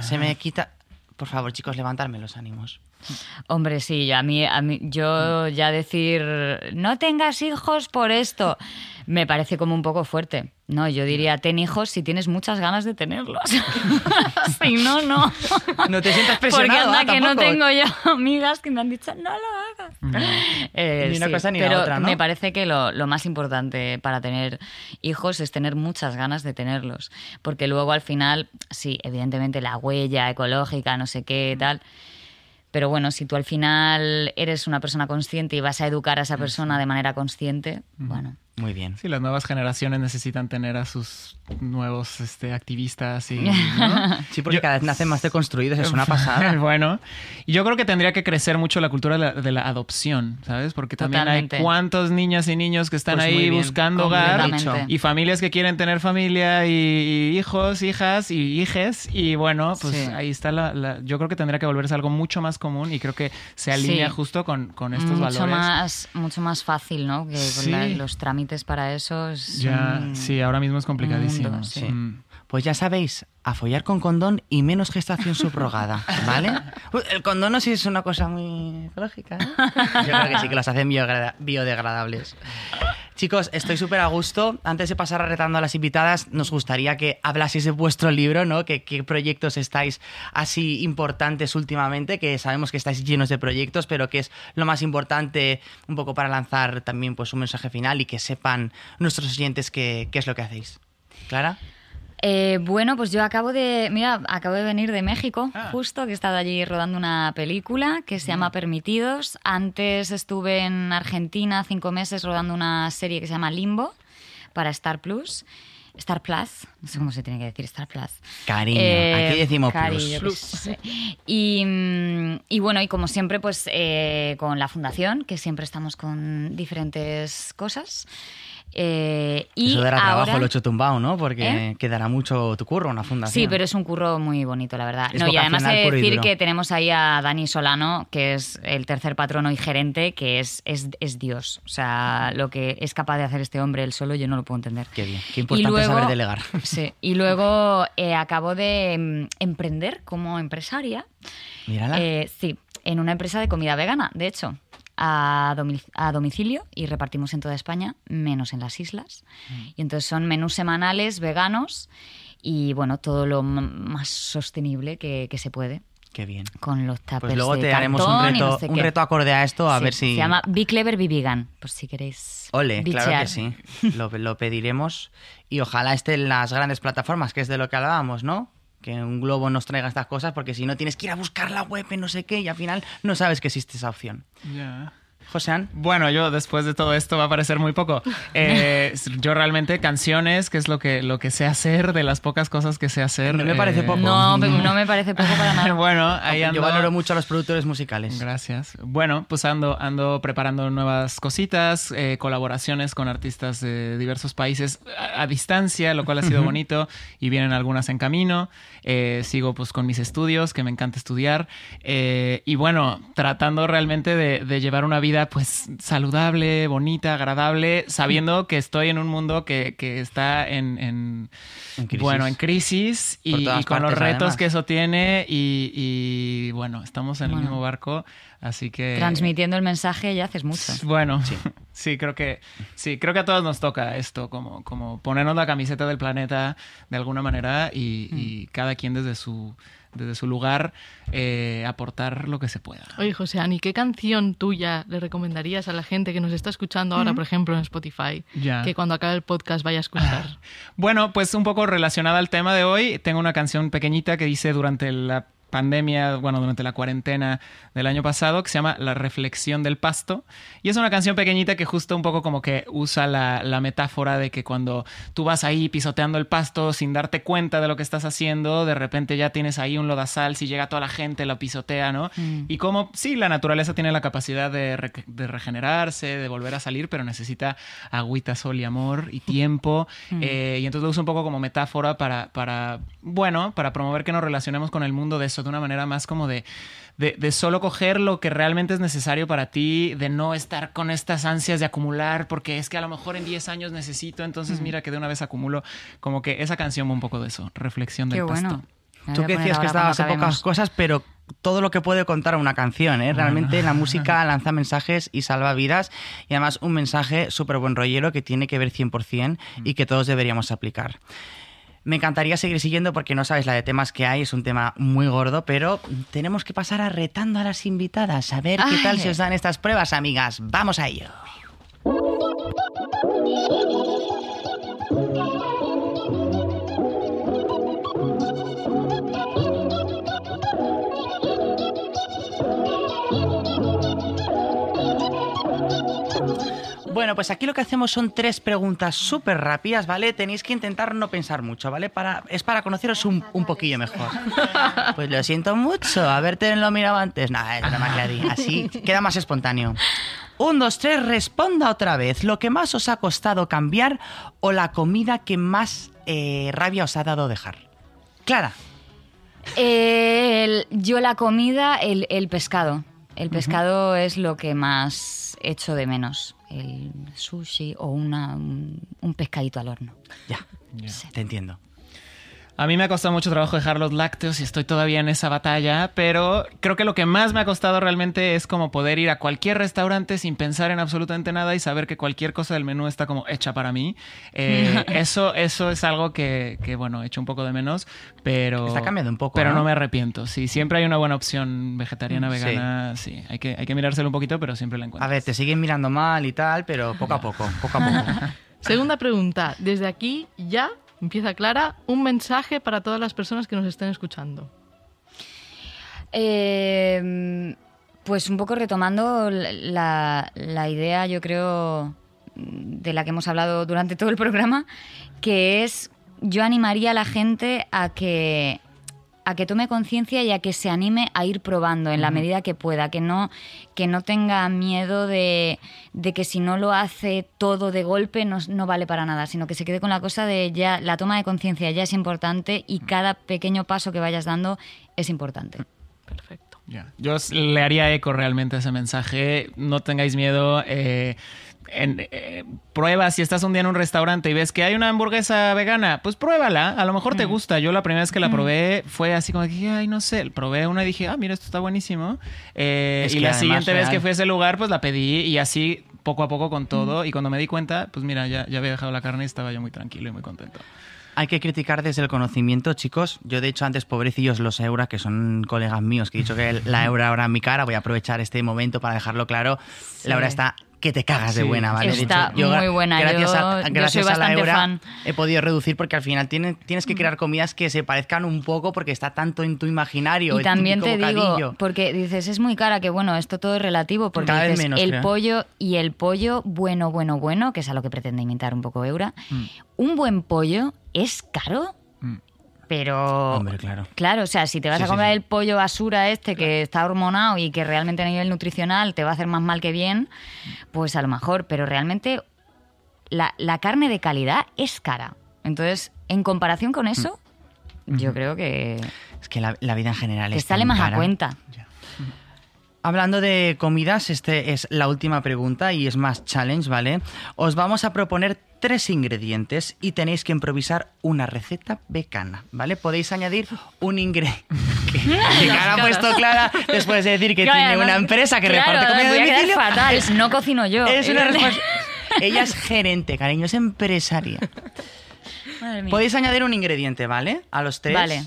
[SPEAKER 1] se me quita... Por favor, chicos, levantarme los ánimos.
[SPEAKER 4] Hombre, sí, a mí, a mí, yo ya decir no tengas hijos por esto me parece como un poco fuerte. No, yo diría ten hijos si tienes muchas ganas de tenerlos. si no, no.
[SPEAKER 1] No te sientas
[SPEAKER 4] Porque
[SPEAKER 1] presionado,
[SPEAKER 4] anda
[SPEAKER 1] ah,
[SPEAKER 4] que no tengo yo amigas que me han dicho no lo hagas. Eh,
[SPEAKER 1] Ni una
[SPEAKER 4] sí,
[SPEAKER 1] cosa ni la
[SPEAKER 4] pero
[SPEAKER 1] otra, ¿no?
[SPEAKER 4] me parece que lo, lo más importante para tener hijos es tener muchas ganas de tenerlos. Porque luego al final, sí, evidentemente la huella ecológica, no sé qué, tal. Pero bueno, si tú al final eres una persona consciente y vas a educar a esa persona de manera consciente, bueno.
[SPEAKER 1] Muy bien.
[SPEAKER 5] Sí, las nuevas generaciones necesitan tener a sus nuevos este, activistas y... ¿no?
[SPEAKER 1] Sí, porque cada vez nacen más deconstruidos, es una pasada.
[SPEAKER 5] bueno, y yo creo que tendría que crecer mucho la cultura de la, de la adopción, ¿sabes? Porque también
[SPEAKER 4] Totalmente.
[SPEAKER 5] hay cuántas niñas y niños que están
[SPEAKER 1] Pues
[SPEAKER 5] ahí
[SPEAKER 1] bien,
[SPEAKER 5] buscando hogar y familias que quieren tener familia y, y hijos, hijas y hijes y bueno, pues
[SPEAKER 4] Sí.
[SPEAKER 5] ahí está la, la- Yo creo que tendría que volverse algo mucho más común y creo que se alinea
[SPEAKER 4] Sí.
[SPEAKER 5] justo con, con estos
[SPEAKER 4] mucho
[SPEAKER 5] valores.
[SPEAKER 4] más mucho más fácil, ¿no? Que con
[SPEAKER 5] Sí.
[SPEAKER 4] la- los trámites para eso es
[SPEAKER 5] Ya,
[SPEAKER 4] un-
[SPEAKER 5] sí, ahora mismo es complicadísimo.
[SPEAKER 4] mundo, sí.
[SPEAKER 5] Mm.
[SPEAKER 1] Pues ya sabéis, a follar con condón y menos gestación subrogada, ¿vale? El condón no sí es una cosa muy ecológica, ¿eh? Yo creo que sí, que los hacen biodegradables. Chicos, estoy súper a gusto. Antes de pasar a retando a las invitadas, nos gustaría que hablaseis de vuestro libro, ¿no? Que- ¿Qué proyectos estáis así importantes últimamente? Que sabemos que estáis llenos de proyectos, pero que es lo más importante un poco para lanzar también pues, un mensaje final y que sepan nuestros oyentes qué, qué es lo que hacéis. ¿Clara?
[SPEAKER 4] Eh, bueno, pues yo acabo de, mira, acabo de venir de México,
[SPEAKER 5] Ah.
[SPEAKER 4] justo, que he estado allí rodando una película que se llama Permitidos. Antes estuve en Argentina cinco meses rodando una serie que se llama Limbo para Star Plus. Star Plus, no sé cómo se tiene que decir Star Plus.
[SPEAKER 1] Cariño,
[SPEAKER 4] Eh,
[SPEAKER 1] aquí decimos
[SPEAKER 4] cariño,
[SPEAKER 1] plus.
[SPEAKER 4] Y, mm, y bueno, y como siempre, pues eh, con la fundación, que siempre estamos con diferentes cosas. Eh, y
[SPEAKER 1] Eso dará
[SPEAKER 4] ahora...
[SPEAKER 1] trabajo lo hecho tumbado, ¿no? Porque
[SPEAKER 4] ¿Eh?
[SPEAKER 1] quedará mucho tu curro, una fundación.
[SPEAKER 4] Sí, pero es un curro muy bonito, la verdad. No, y además de decir que tenemos ahí a Dani Solano, que es el tercer patrono y gerente, que es, es, es Dios. O sea, lo que es capaz de hacer este hombre él solo, yo no lo puedo entender.
[SPEAKER 1] Qué bien, qué importante saber delegar.
[SPEAKER 4] Sí, y luego eh, acabo de mm, emprender como empresaria.
[SPEAKER 1] Mírala.
[SPEAKER 4] Sí, en una empresa de comida vegana, de hecho, a, a domicilio y repartimos en toda España, menos en las islas.
[SPEAKER 1] Mm.
[SPEAKER 4] Y entonces son menús semanales veganos y bueno, todo lo más sostenible que, que se puede.
[SPEAKER 1] Qué bien.
[SPEAKER 4] Con los tapers
[SPEAKER 1] Pues luego
[SPEAKER 4] de
[SPEAKER 1] te haremos un reto,
[SPEAKER 4] no sé
[SPEAKER 1] un reto acorde a esto, a
[SPEAKER 4] Sí,
[SPEAKER 1] ver si.
[SPEAKER 4] Se llama Be Clever, Be Vegan, por si queréis.
[SPEAKER 1] Ole, claro que sí. Lo, lo pediremos. Y ojalá esté en las grandes plataformas, que es de lo que hablábamos, ¿no? Que un globo nos traiga estas cosas, porque si no tienes que ir a buscar la web en no sé qué y al final no sabes que existe esa opción. Josean.
[SPEAKER 5] Bueno, yo después de todo esto va a parecer muy poco. Eh, yo realmente canciones, que es lo que, lo que sé hacer, de las pocas cosas que sé hacer.
[SPEAKER 1] Me parece
[SPEAKER 5] eh,
[SPEAKER 1] poco.
[SPEAKER 4] No, pero no me parece poco para nada.
[SPEAKER 5] bueno, ahí ando.
[SPEAKER 1] Yo valoro mucho a los productores musicales.
[SPEAKER 5] Gracias. Bueno, pues ando, ando preparando nuevas cositas, eh, colaboraciones con artistas de diversos países a, a distancia, lo cual ha sido bonito y vienen algunas en camino. Eh, sigo pues con mis estudios, que me encanta estudiar. Eh, y bueno, tratando realmente de, de llevar una vida pues saludable, bonita, agradable, sabiendo que estoy en un mundo que, que está en, en,
[SPEAKER 1] En crisis.
[SPEAKER 5] bueno, en crisis y, con los retos
[SPEAKER 1] además.
[SPEAKER 5] que eso tiene y, y, bueno, estamos en el mismo barco, así que...
[SPEAKER 4] Transmitiendo el mensaje ya haces mucho.
[SPEAKER 5] Bueno, sí. creo que sí, creo que a todos nos toca esto, como, como ponernos la camiseta del planeta de alguna manera y,
[SPEAKER 1] Mm.
[SPEAKER 5] y cada quien desde su desde su lugar eh, aportar lo que se pueda.
[SPEAKER 2] Oye, José Ani, ¿qué canción tuya le recomendarías a la gente que nos está escuchando ahora, por ejemplo, en Spotify?
[SPEAKER 5] Ya.
[SPEAKER 2] Que cuando acabe el podcast vaya a escuchar.
[SPEAKER 5] Bueno, pues un poco relacionada al tema de hoy, tengo una canción pequeñita que dice durante la pandemia, bueno, durante la cuarentena del año pasado, que se llama La Reflexión del Pasto. Y es una canción pequeñita que justo un poco como que usa la, la metáfora de que cuando tú vas ahí pisoteando el pasto sin darte cuenta de lo que estás haciendo, de repente ya tienes ahí un lodazal, si llega toda la gente, lo pisotea, ¿no? Y como, sí, la naturaleza tiene la capacidad de, re- de regenerarse, de volver a salir, pero necesita agüita, sol y amor y tiempo. Eh, y entonces lo uso un poco como metáfora para, para, bueno, para promover que nos relacionemos con el mundo de eso de una manera más como de, de, de solo coger lo que realmente es necesario para ti, de no estar con estas ansias de acumular, porque es que a lo mejor en 10 años necesito, entonces mira que de una vez acumulo. Como que esa canción va un poco de eso, reflexión del
[SPEAKER 4] Qué
[SPEAKER 5] pasto.
[SPEAKER 4] bueno.
[SPEAKER 1] Tú que decías que estabas en pocas cosas, pero todo lo que puede contar una canción, ¿eh? Realmente la música lanza mensajes y salva vidas y además un mensaje súper buen rollero que tiene que ver 100% y que todos deberíamos aplicar. Me encantaría seguir siguiendo porque no sabes la de temas que hay, es un tema muy gordo, pero tenemos que pasar a retando a las invitadas, a ver qué tal se os dan estas pruebas, amigas. Vamos a ello. Bueno, pues aquí lo que hacemos son tres preguntas súper rápidas, ¿vale? Tenéis que intentar no pensar mucho, ¿vale? Para, es para conoceros un, un poquillo mejor. Pues lo siento mucho, haberte lo mirado antes. No, es broma, Clary. Así queda más espontáneo. Un, dos, tres, responda otra vez. ¿Lo que más os ha costado cambiar o la comida que más eh, rabia os ha dado dejar? Clara.
[SPEAKER 4] El- yo la comida, el, el pescado. El pescado es lo que más echo de menos. El sushi o una, un, un pescadito al horno.
[SPEAKER 1] Ya, te entiendo.
[SPEAKER 5] A mí me ha costado mucho trabajo dejar los lácteos y estoy todavía en esa batalla, pero creo que lo que más me ha costado realmente es como poder ir a cualquier restaurante sin pensar en absolutamente nada y saber que cualquier cosa del menú está como hecha para mí. Eh, eso, eso es algo que, que, bueno, echo un poco de menos, pero...
[SPEAKER 1] Está cambiando un poco,
[SPEAKER 5] Pero
[SPEAKER 1] ¿no?
[SPEAKER 5] no, me arrepiento. Sí, siempre hay una buena opción vegetariana,
[SPEAKER 1] Sí.
[SPEAKER 5] vegana. Sí, hay, que, hay que mirárselo un poquito, pero siempre la encuentro.
[SPEAKER 1] A ver, te siguen mirando mal y tal, pero poco a poco, poco a poco.
[SPEAKER 2] Segunda pregunta. Desde aquí ya empieza Clara un mensaje para todas las personas que nos estén escuchando.
[SPEAKER 4] Eh, pues un poco retomando la, la idea, yo creo, de la que hemos hablado durante todo el programa, que es yo animaría a la gente a que a que tome conciencia y a que se anime a ir probando en la medida que pueda, que no, que no tenga miedo de, de que si no lo hace todo de golpe no, no vale para nada, sino que se quede con la cosa de ya la toma de conciencia ya es importante y cada pequeño paso que vayas dando es importante.
[SPEAKER 2] Perfecto.
[SPEAKER 5] Ya. Yo os- le haría eco realmente a ese mensaje. No tengáis miedo. eh, en- eh, prueba si estás un día en un restaurante y ves que hay una hamburguesa vegana, pues pruébala. A lo mejor te gusta. Yo la primera vez que la probé fue así como que, dije, ay, no sé. Probé una y dije, ah, mira, esto está buenísimo. Eh,
[SPEAKER 1] Es
[SPEAKER 5] y la siguiente vez que fui a ese lugar, pues la pedí y así poco a poco con todo. Y cuando me di cuenta, pues mira, ya, ya había dejado la carne y estaba yo muy tranquilo y muy contento.
[SPEAKER 1] Hay que criticar desde el conocimiento, chicos. Yo, de hecho, antes, pobrecillos los Eura, que son colegas míos, que he dicho que la Eura ahora en mi cara, voy a aprovechar este momento para dejarlo claro.
[SPEAKER 4] Sí.
[SPEAKER 1] La Eura está que te cagas de buena, ¿vale?
[SPEAKER 4] Está muy buena,
[SPEAKER 1] Gracias,
[SPEAKER 4] yo-
[SPEAKER 1] a,
[SPEAKER 4] yo soy
[SPEAKER 1] a la
[SPEAKER 4] bastante
[SPEAKER 1] Eura
[SPEAKER 4] fan.
[SPEAKER 1] he podido reducir porque al final tiene- tienes que crear comidas que se parezcan un poco porque está tanto en tu imaginario.
[SPEAKER 4] Y
[SPEAKER 1] el
[SPEAKER 4] también te digo,
[SPEAKER 1] bocadillo.
[SPEAKER 4] porque dices, es muy cara, que bueno, esto todo es relativo, porque dices,
[SPEAKER 1] menos,
[SPEAKER 4] el
[SPEAKER 1] creo.
[SPEAKER 4] pollo y el pollo bueno, bueno, bueno, que es a lo que pretende imitar un poco Eura, un buen pollo es caro,
[SPEAKER 5] Mm.
[SPEAKER 4] Pero...
[SPEAKER 1] Hombre, claro.
[SPEAKER 4] Claro, o sea, si te vas
[SPEAKER 1] Sí,
[SPEAKER 4] a
[SPEAKER 1] sí, sí.
[SPEAKER 4] el pollo basura este que está hormonado y que realmente a nivel nutricional te va a hacer más mal que bien, pues a lo mejor, pero realmente la, la carne de calidad es cara. Entonces, en comparación con eso, yo creo que,
[SPEAKER 1] Es que la, la vida en general es
[SPEAKER 4] sale
[SPEAKER 1] tan
[SPEAKER 4] más a cuenta.
[SPEAKER 1] Hablando de comidas, este es la última pregunta y es más challenge, ¿vale? Os vamos a proponer tres ingredientes y tenéis que improvisar una receta vegana, ¿vale? Podéis añadir un ingrediente. que, que Clara ha puesto Clara después de decir que
[SPEAKER 4] Claro,
[SPEAKER 1] tiene una empresa que
[SPEAKER 4] claro,
[SPEAKER 1] reparte comida domicilio.
[SPEAKER 4] fatal,
[SPEAKER 1] Es,
[SPEAKER 4] no cocino yo.
[SPEAKER 1] es una respuesta. Ella es gerente, cariño, es empresaria.
[SPEAKER 4] Madre mía.
[SPEAKER 1] Podéis añadir un ingrediente, ¿vale? A los tres.
[SPEAKER 4] Vale.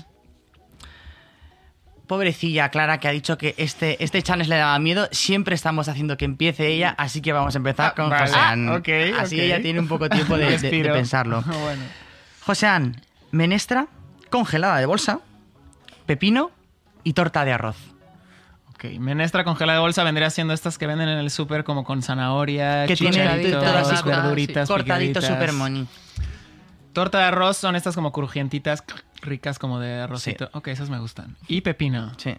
[SPEAKER 1] Pobrecilla Clara que ha dicho que este, este challenge le daba miedo. Siempre estamos haciendo que empiece ella, así que vamos a empezar
[SPEAKER 5] Ah,
[SPEAKER 1] con
[SPEAKER 5] vale.
[SPEAKER 1] Josean.
[SPEAKER 5] Ah,
[SPEAKER 1] así
[SPEAKER 5] ok.
[SPEAKER 1] ella tiene un poco tiempo de, de- de pensarlo.
[SPEAKER 5] bueno.
[SPEAKER 1] Josean, menestra congelada de bolsa, pepino y torta de arroz.
[SPEAKER 5] Ok, menestra congelada de bolsa vendría siendo estas que venden en el súper como con zanahoria,
[SPEAKER 1] Que tiene
[SPEAKER 5] chicharitos,
[SPEAKER 1] todas así,
[SPEAKER 5] verduritas,
[SPEAKER 1] Cortadito
[SPEAKER 5] picaditas.
[SPEAKER 1] super money.
[SPEAKER 5] Torta de arroz son estas como crujientitas, ricas como de arrocito. Ok, esas me gustan. Y pepino.
[SPEAKER 1] Sí.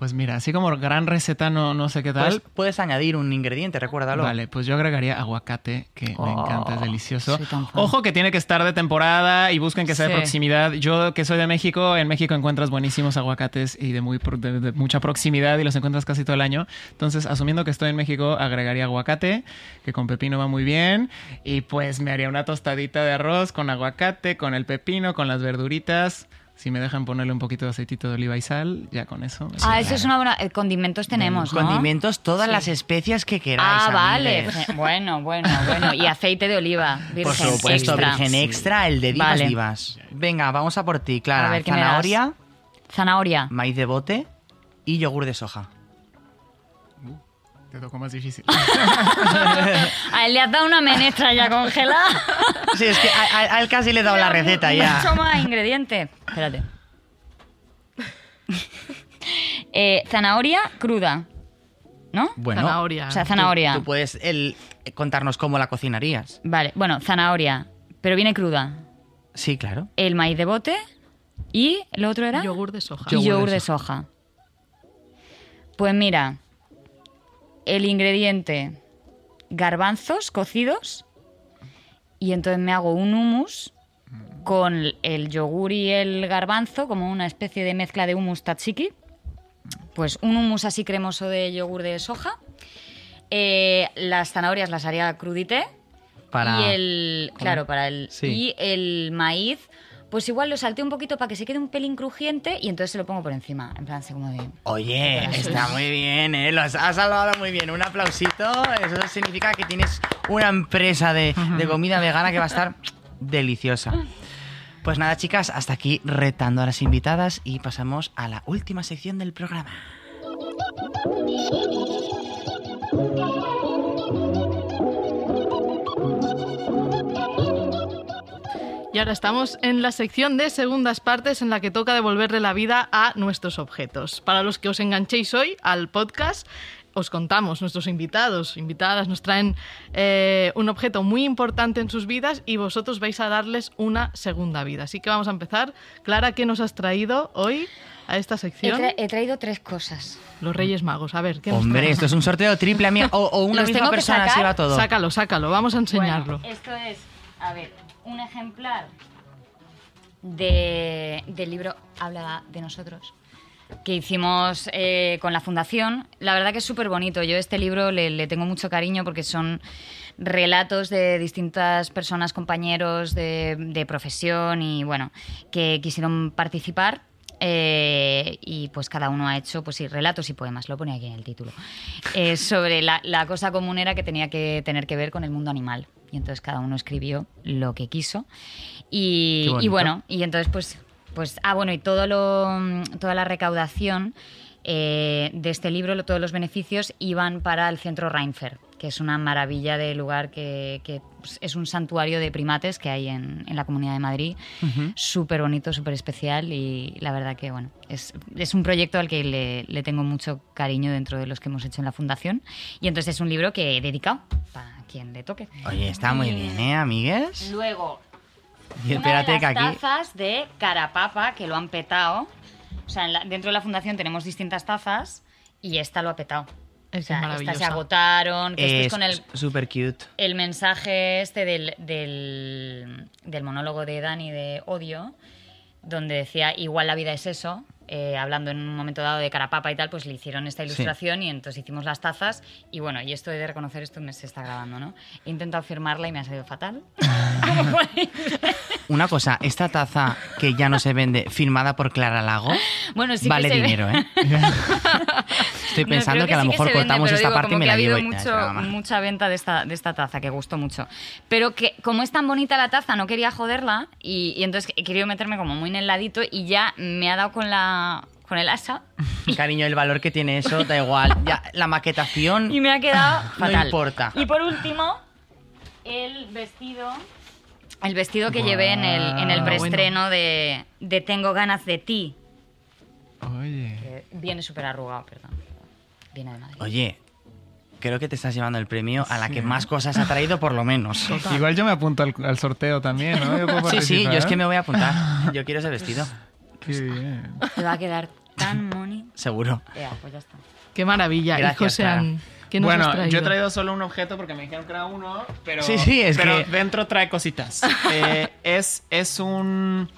[SPEAKER 5] Pues mira, así como gran receta no, no sé qué tal.
[SPEAKER 1] Puedes, puedes añadir un ingrediente, recuérdalo.
[SPEAKER 5] Vale, pues yo agregaría aguacate, que me
[SPEAKER 1] Oh,
[SPEAKER 5] encanta, es delicioso. Ojo que tiene que estar de temporada y busquen que sea de proximidad. Yo que soy de México, en México encuentras buenísimos aguacates y de, muy, pro- de, de mucha proximidad y los encuentras casi todo el año. Entonces, asumiendo que estoy en México, agregaría aguacate, que con pepino va muy bien. Y pues me haría una tostadita de arroz con aguacate, con el pepino, con las verduritas. Si me dejan ponerle un poquito de aceitito de oliva y sal, ya con eso.
[SPEAKER 4] Ah, eso es una buena... eh, Condimentos tenemos, ¿no?
[SPEAKER 1] Condimentos, todas
[SPEAKER 4] Sí.
[SPEAKER 1] las especias que queráis.
[SPEAKER 4] Ah, vale.
[SPEAKER 1] amigues.
[SPEAKER 4] Bueno, bueno, bueno. Y aceite de oliva. Virgen
[SPEAKER 1] Por supuesto,
[SPEAKER 4] extra.
[SPEAKER 1] virgen extra, el de divas
[SPEAKER 4] Vale.
[SPEAKER 1] divas. Venga, vamos a por ti, Clara.
[SPEAKER 4] A ver, ¿qué me das?
[SPEAKER 1] Zanahoria,
[SPEAKER 4] Zanahoria.
[SPEAKER 1] maíz de bote y yogur de soja.
[SPEAKER 5] Te tocó más difícil.
[SPEAKER 4] A él le has dado una menestra ya congelada.
[SPEAKER 1] Sí, es que a, a- a él casi le he dado la receta
[SPEAKER 4] Mucho
[SPEAKER 1] ya.
[SPEAKER 4] más ingrediente. Espérate. Eh, zanahoria cruda. ¿No?
[SPEAKER 1] Bueno,
[SPEAKER 2] Zanahoria.
[SPEAKER 4] O sea, zanahoria.
[SPEAKER 1] tú puedes el- contarnos cómo la cocinarías.
[SPEAKER 4] Vale, bueno, zanahoria. Pero viene cruda.
[SPEAKER 1] Sí, claro.
[SPEAKER 4] El maíz de bote y el otro era
[SPEAKER 2] Yogur de soja.
[SPEAKER 4] y
[SPEAKER 1] Yogur
[SPEAKER 4] yogur
[SPEAKER 1] de
[SPEAKER 4] de soja. Pues mira, el ingrediente garbanzos cocidos y entonces me hago un hummus con el yogur y el garbanzo como una especie de mezcla de hummus tzatziki. Pues un hummus así cremoso de yogur de soja. Eh, las zanahorias las haría crudité.
[SPEAKER 1] Para
[SPEAKER 4] Y el. Claro, para el.
[SPEAKER 1] Sí.
[SPEAKER 4] Y el maíz, pues igual lo salté un poquito para que se quede un pelín crujiente y entonces se lo pongo por encima. En plan, así como de.
[SPEAKER 1] Oye, está muy bien, ¿eh? Lo has, has salvado muy bien. Un aplausito. Eso significa que tienes una empresa de, de comida vegana que va a estar deliciosa. Pues nada, chicas, hasta aquí retando a las invitadas y pasamos a la última sección del programa.
[SPEAKER 2] Y ahora estamos en la sección de segundas partes en la que toca devolverle la vida a nuestros objetos. Para los que os enganchéis hoy al podcast, os contamos, nuestros invitados, invitadas nos traen eh, un objeto muy importante en sus vidas y vosotros vais a darles una segunda vida. Así que vamos a empezar. Clara, ¿qué nos has traído hoy a esta
[SPEAKER 4] He,
[SPEAKER 2] sección?
[SPEAKER 4] tra- he traído tres cosas.
[SPEAKER 2] Los Reyes Magos. A ver, ¿qué nos
[SPEAKER 1] Hombre, esto es un sorteo triple amiga. O, o una
[SPEAKER 4] ¿Los
[SPEAKER 1] misma persona se va todo.
[SPEAKER 2] Sácalo, sácalo, vamos a enseñarlo.
[SPEAKER 4] Bueno, esto es, a ver, un ejemplar de, del libro Habla de nosotros que hicimos eh, con la fundación. La verdad que es súper bonito. Yo este libro le, le tengo mucho cariño porque son relatos de distintas personas, compañeros de, de profesión y bueno, que quisieron participar. Eh, y pues cada uno ha hecho pues sí, relatos y poemas, lo pone aquí en el título, eh, sobre la, la cosa común era que tenía que tener que ver con el mundo animal. Y entonces cada uno escribió lo que quiso. Y, bueno, y entonces pues, pues, ah, bueno, y todo lo, toda la recaudación eh, de este libro, todos los beneficios iban para el centro Reinfer, que es una maravilla de lugar que, que, pues, es un santuario de primates que hay en, en la Comunidad de Madrid. Súper bonito, súper especial y la verdad que, bueno, es, es un proyecto al que le, le, tengo mucho cariño dentro de los que hemos hecho en la Fundación. Y entonces es un libro que he dedicado para quien le toque.
[SPEAKER 1] Oye, está muy bien, ¿eh, amigues?
[SPEAKER 4] Luego,
[SPEAKER 1] y espérate
[SPEAKER 4] una de las
[SPEAKER 1] que aquí...
[SPEAKER 4] tazas de Carapapa que lo han petado. O sea, la, dentro de la fundación tenemos distintas tazas y esta lo ha petado.
[SPEAKER 2] Es
[SPEAKER 4] o sea, estas se agotaron. Que
[SPEAKER 1] es
[SPEAKER 4] con el,
[SPEAKER 1] súper cute.
[SPEAKER 4] El mensaje este del, del, del, monólogo de Dani de Odio, donde decía, igual la vida es eso, eh, hablando en un momento dado de Carapapa y tal, pues le hicieron esta ilustración sí. y entonces hicimos las tazas. Y bueno, y esto he de reconocer, esto me se está grabando, ¿no? He intentado firmarla y me ha salido fatal.
[SPEAKER 1] Una cosa, esta taza que ya no se vende, firmada por Clara Lago,
[SPEAKER 4] bueno, sí
[SPEAKER 1] vale
[SPEAKER 4] que se
[SPEAKER 1] dinero, ¿eh? Estoy pensando
[SPEAKER 4] no,
[SPEAKER 1] que, que, a lo mejor cortamos esta
[SPEAKER 4] digo,
[SPEAKER 1] parte y me la
[SPEAKER 4] ha habido
[SPEAKER 1] llevo.
[SPEAKER 4] Mucho, mucha venta de esta, de esta taza, que gustó mucho. Pero que como es tan bonita la taza, no quería joderla y, y entonces he querido meterme como muy en el ladito y ya me ha dado con la con el asa.
[SPEAKER 1] Cariño, el valor que tiene eso, da igual. Ya, la maquetación.
[SPEAKER 4] Y me ha quedado fatal.
[SPEAKER 1] No importa.
[SPEAKER 4] Y por último, el vestido. El vestido que wow. llevé en el, en el preestreno bueno. de, de, Tengo ganas de ti.
[SPEAKER 5] Oye.
[SPEAKER 4] Que viene súper arrugado, perdón. Viene de Madrid.
[SPEAKER 1] Oye, creo que te estás llevando el premio a la sí. que más cosas ha traído, por lo menos.
[SPEAKER 5] Total. Igual yo me apunto al, al sorteo también, ¿no?
[SPEAKER 1] sí, sí, yo es que me voy a apuntar. Yo quiero ese vestido.
[SPEAKER 5] Qué bien.
[SPEAKER 4] Te va a quedar tan money.
[SPEAKER 1] Seguro.
[SPEAKER 4] Pues ya está.
[SPEAKER 2] Qué maravilla.
[SPEAKER 1] Gracias,
[SPEAKER 2] y José, ¿qué nos
[SPEAKER 5] bueno,
[SPEAKER 2] has traído?
[SPEAKER 5] yo he traído solo un objeto porque me dijeron que era uno, pero,
[SPEAKER 1] sí, sí, es
[SPEAKER 5] pero
[SPEAKER 1] que...
[SPEAKER 5] dentro trae cositas. eh, es, es un...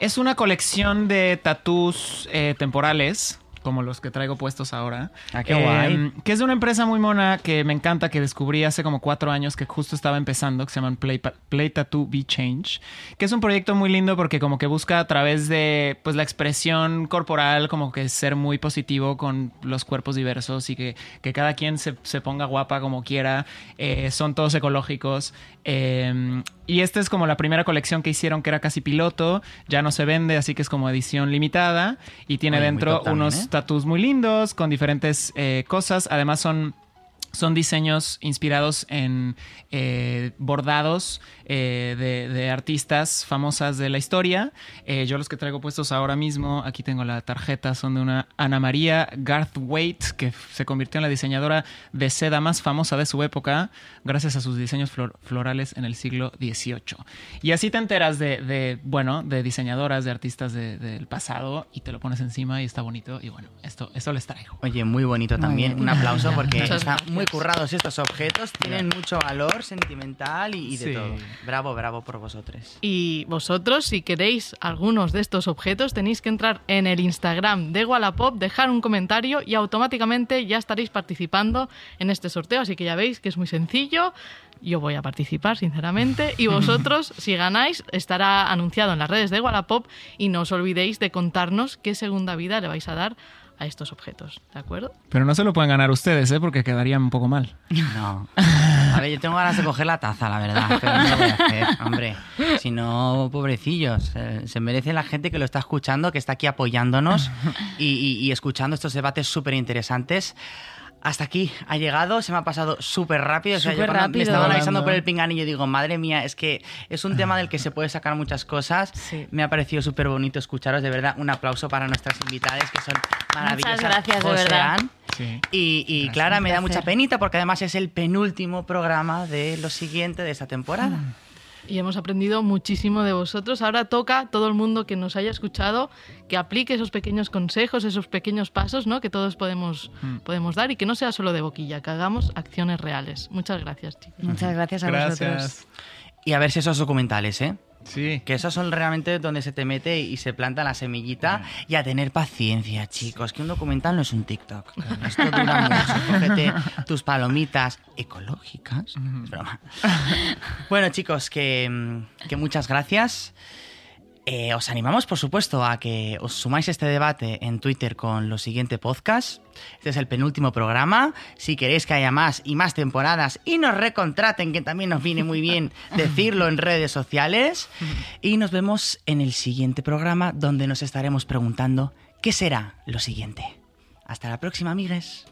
[SPEAKER 5] Es una colección de tatús eh, temporales como los que traigo puestos ahora.
[SPEAKER 1] Ah, qué guay.
[SPEAKER 5] Eh, que es de una empresa muy mona que me encanta, que descubrí hace como cuatro años que justo estaba empezando, que se llaman Play, Play Tattoo Be Change, que es un proyecto muy lindo porque como que busca a través de pues la expresión corporal, como que ser muy positivo con los cuerpos diversos y que, que cada quien se, se, ponga guapa como quiera. Eh, son todos ecológicos. Eh, y esta es como la primera colección que hicieron que era casi piloto, ya no se vende, así que es como edición limitada y tiene
[SPEAKER 1] Oye,
[SPEAKER 5] dentro
[SPEAKER 1] también,
[SPEAKER 5] unos
[SPEAKER 1] ¿eh?
[SPEAKER 5] Tatús muy lindos con diferentes eh, cosas. Además son son diseños inspirados en eh, bordados eh, de, de, artistas famosas de la historia. Eh, yo los que traigo puestos ahora mismo, aquí tengo la tarjeta, son de una Ana María Garthwaite, que se convirtió en la diseñadora de seda más famosa de su época, gracias a sus diseños flor florales en el siglo XVIII. Y así te enteras de, de bueno, de diseñadoras, de artistas de, del pasado, y te lo pones encima y está bonito. Y bueno, esto, esto les traigo.
[SPEAKER 1] Oye, muy bonito también.
[SPEAKER 2] Muy
[SPEAKER 1] Un aplauso porque está
[SPEAKER 2] gracias.
[SPEAKER 1] Muy currados estos objetos, tienen mucho valor sentimental y, y de
[SPEAKER 5] Sí.
[SPEAKER 1] todo. Bravo, bravo por vosotros.
[SPEAKER 2] Y vosotros, si queréis algunos de estos objetos, tenéis que entrar en el Instagram de Wallapop, dejar un comentario y automáticamente ya estaréis participando en este sorteo. Así que ya veis que es muy sencillo. Yo voy a participar, sinceramente. Y vosotros, si ganáis, estará anunciado en las redes de Wallapop. Y no os olvidéis de contarnos qué segunda vida le vais a dar a estos objetos. ¿De acuerdo?
[SPEAKER 5] Pero no se lo pueden ganar ustedes, ¿eh? porque quedarían un poco mal.
[SPEAKER 1] No. A ver, yo tengo ganas de coger la taza, la verdad, pero no lo voy a hacer, hombre. Si no, pobrecillos, eh, se merece la gente que lo está escuchando, que está aquí apoyándonos y, y- y escuchando estos debates súper interesantes. Hasta aquí ha llegado, se me ha pasado súper rápido. O sea, yo me
[SPEAKER 4] rápido.
[SPEAKER 1] estaban avisando por el pinganillo, digo, madre mía, es que es un tema del que se puede sacar muchas cosas.
[SPEAKER 4] Sí.
[SPEAKER 1] Me ha parecido súper bonito escucharos, de verdad. Un aplauso para nuestras invitadas, que son maravillosas.
[SPEAKER 4] gracias, de
[SPEAKER 1] José
[SPEAKER 4] verdad.
[SPEAKER 1] Ann.
[SPEAKER 5] Sí.
[SPEAKER 1] Y, y
[SPEAKER 5] Gracias.
[SPEAKER 1] Clara, me da mucha penita porque además es el penúltimo programa de lo siguiente de esta temporada.
[SPEAKER 2] Y hemos aprendido muchísimo de vosotros. Ahora toca a todo el mundo que nos haya escuchado que aplique esos pequeños consejos, esos pequeños pasos ¿no? que todos podemos,
[SPEAKER 5] Mm.
[SPEAKER 2] podemos dar y que no sea solo de boquilla, que hagamos acciones reales. Muchas gracias, chicos.
[SPEAKER 4] Muchas gracias a vosotros.
[SPEAKER 5] Gracias.
[SPEAKER 1] Y a ver si esos documentales, ¿eh?
[SPEAKER 5] Sí.
[SPEAKER 1] Que esos son realmente donde se te mete y se planta la semillita. Y a tener paciencia, chicos. Que un documental no es un TikTok. Esto dura mucho. Cógete tus palomitas ecológicas. Es broma. Bueno, chicos, que, mm, que muchas gracias. Eh, os animamos, por supuesto, a que os sumáis a este debate en Twitter con lo siguiente podcast. Este es el penúltimo programa. Si queréis que haya más y más temporadas y nos recontraten, que también nos viene muy bien decirlo en redes sociales. Y nos vemos en el siguiente programa donde nos estaremos preguntando qué será lo siguiente. Hasta la próxima, amigues.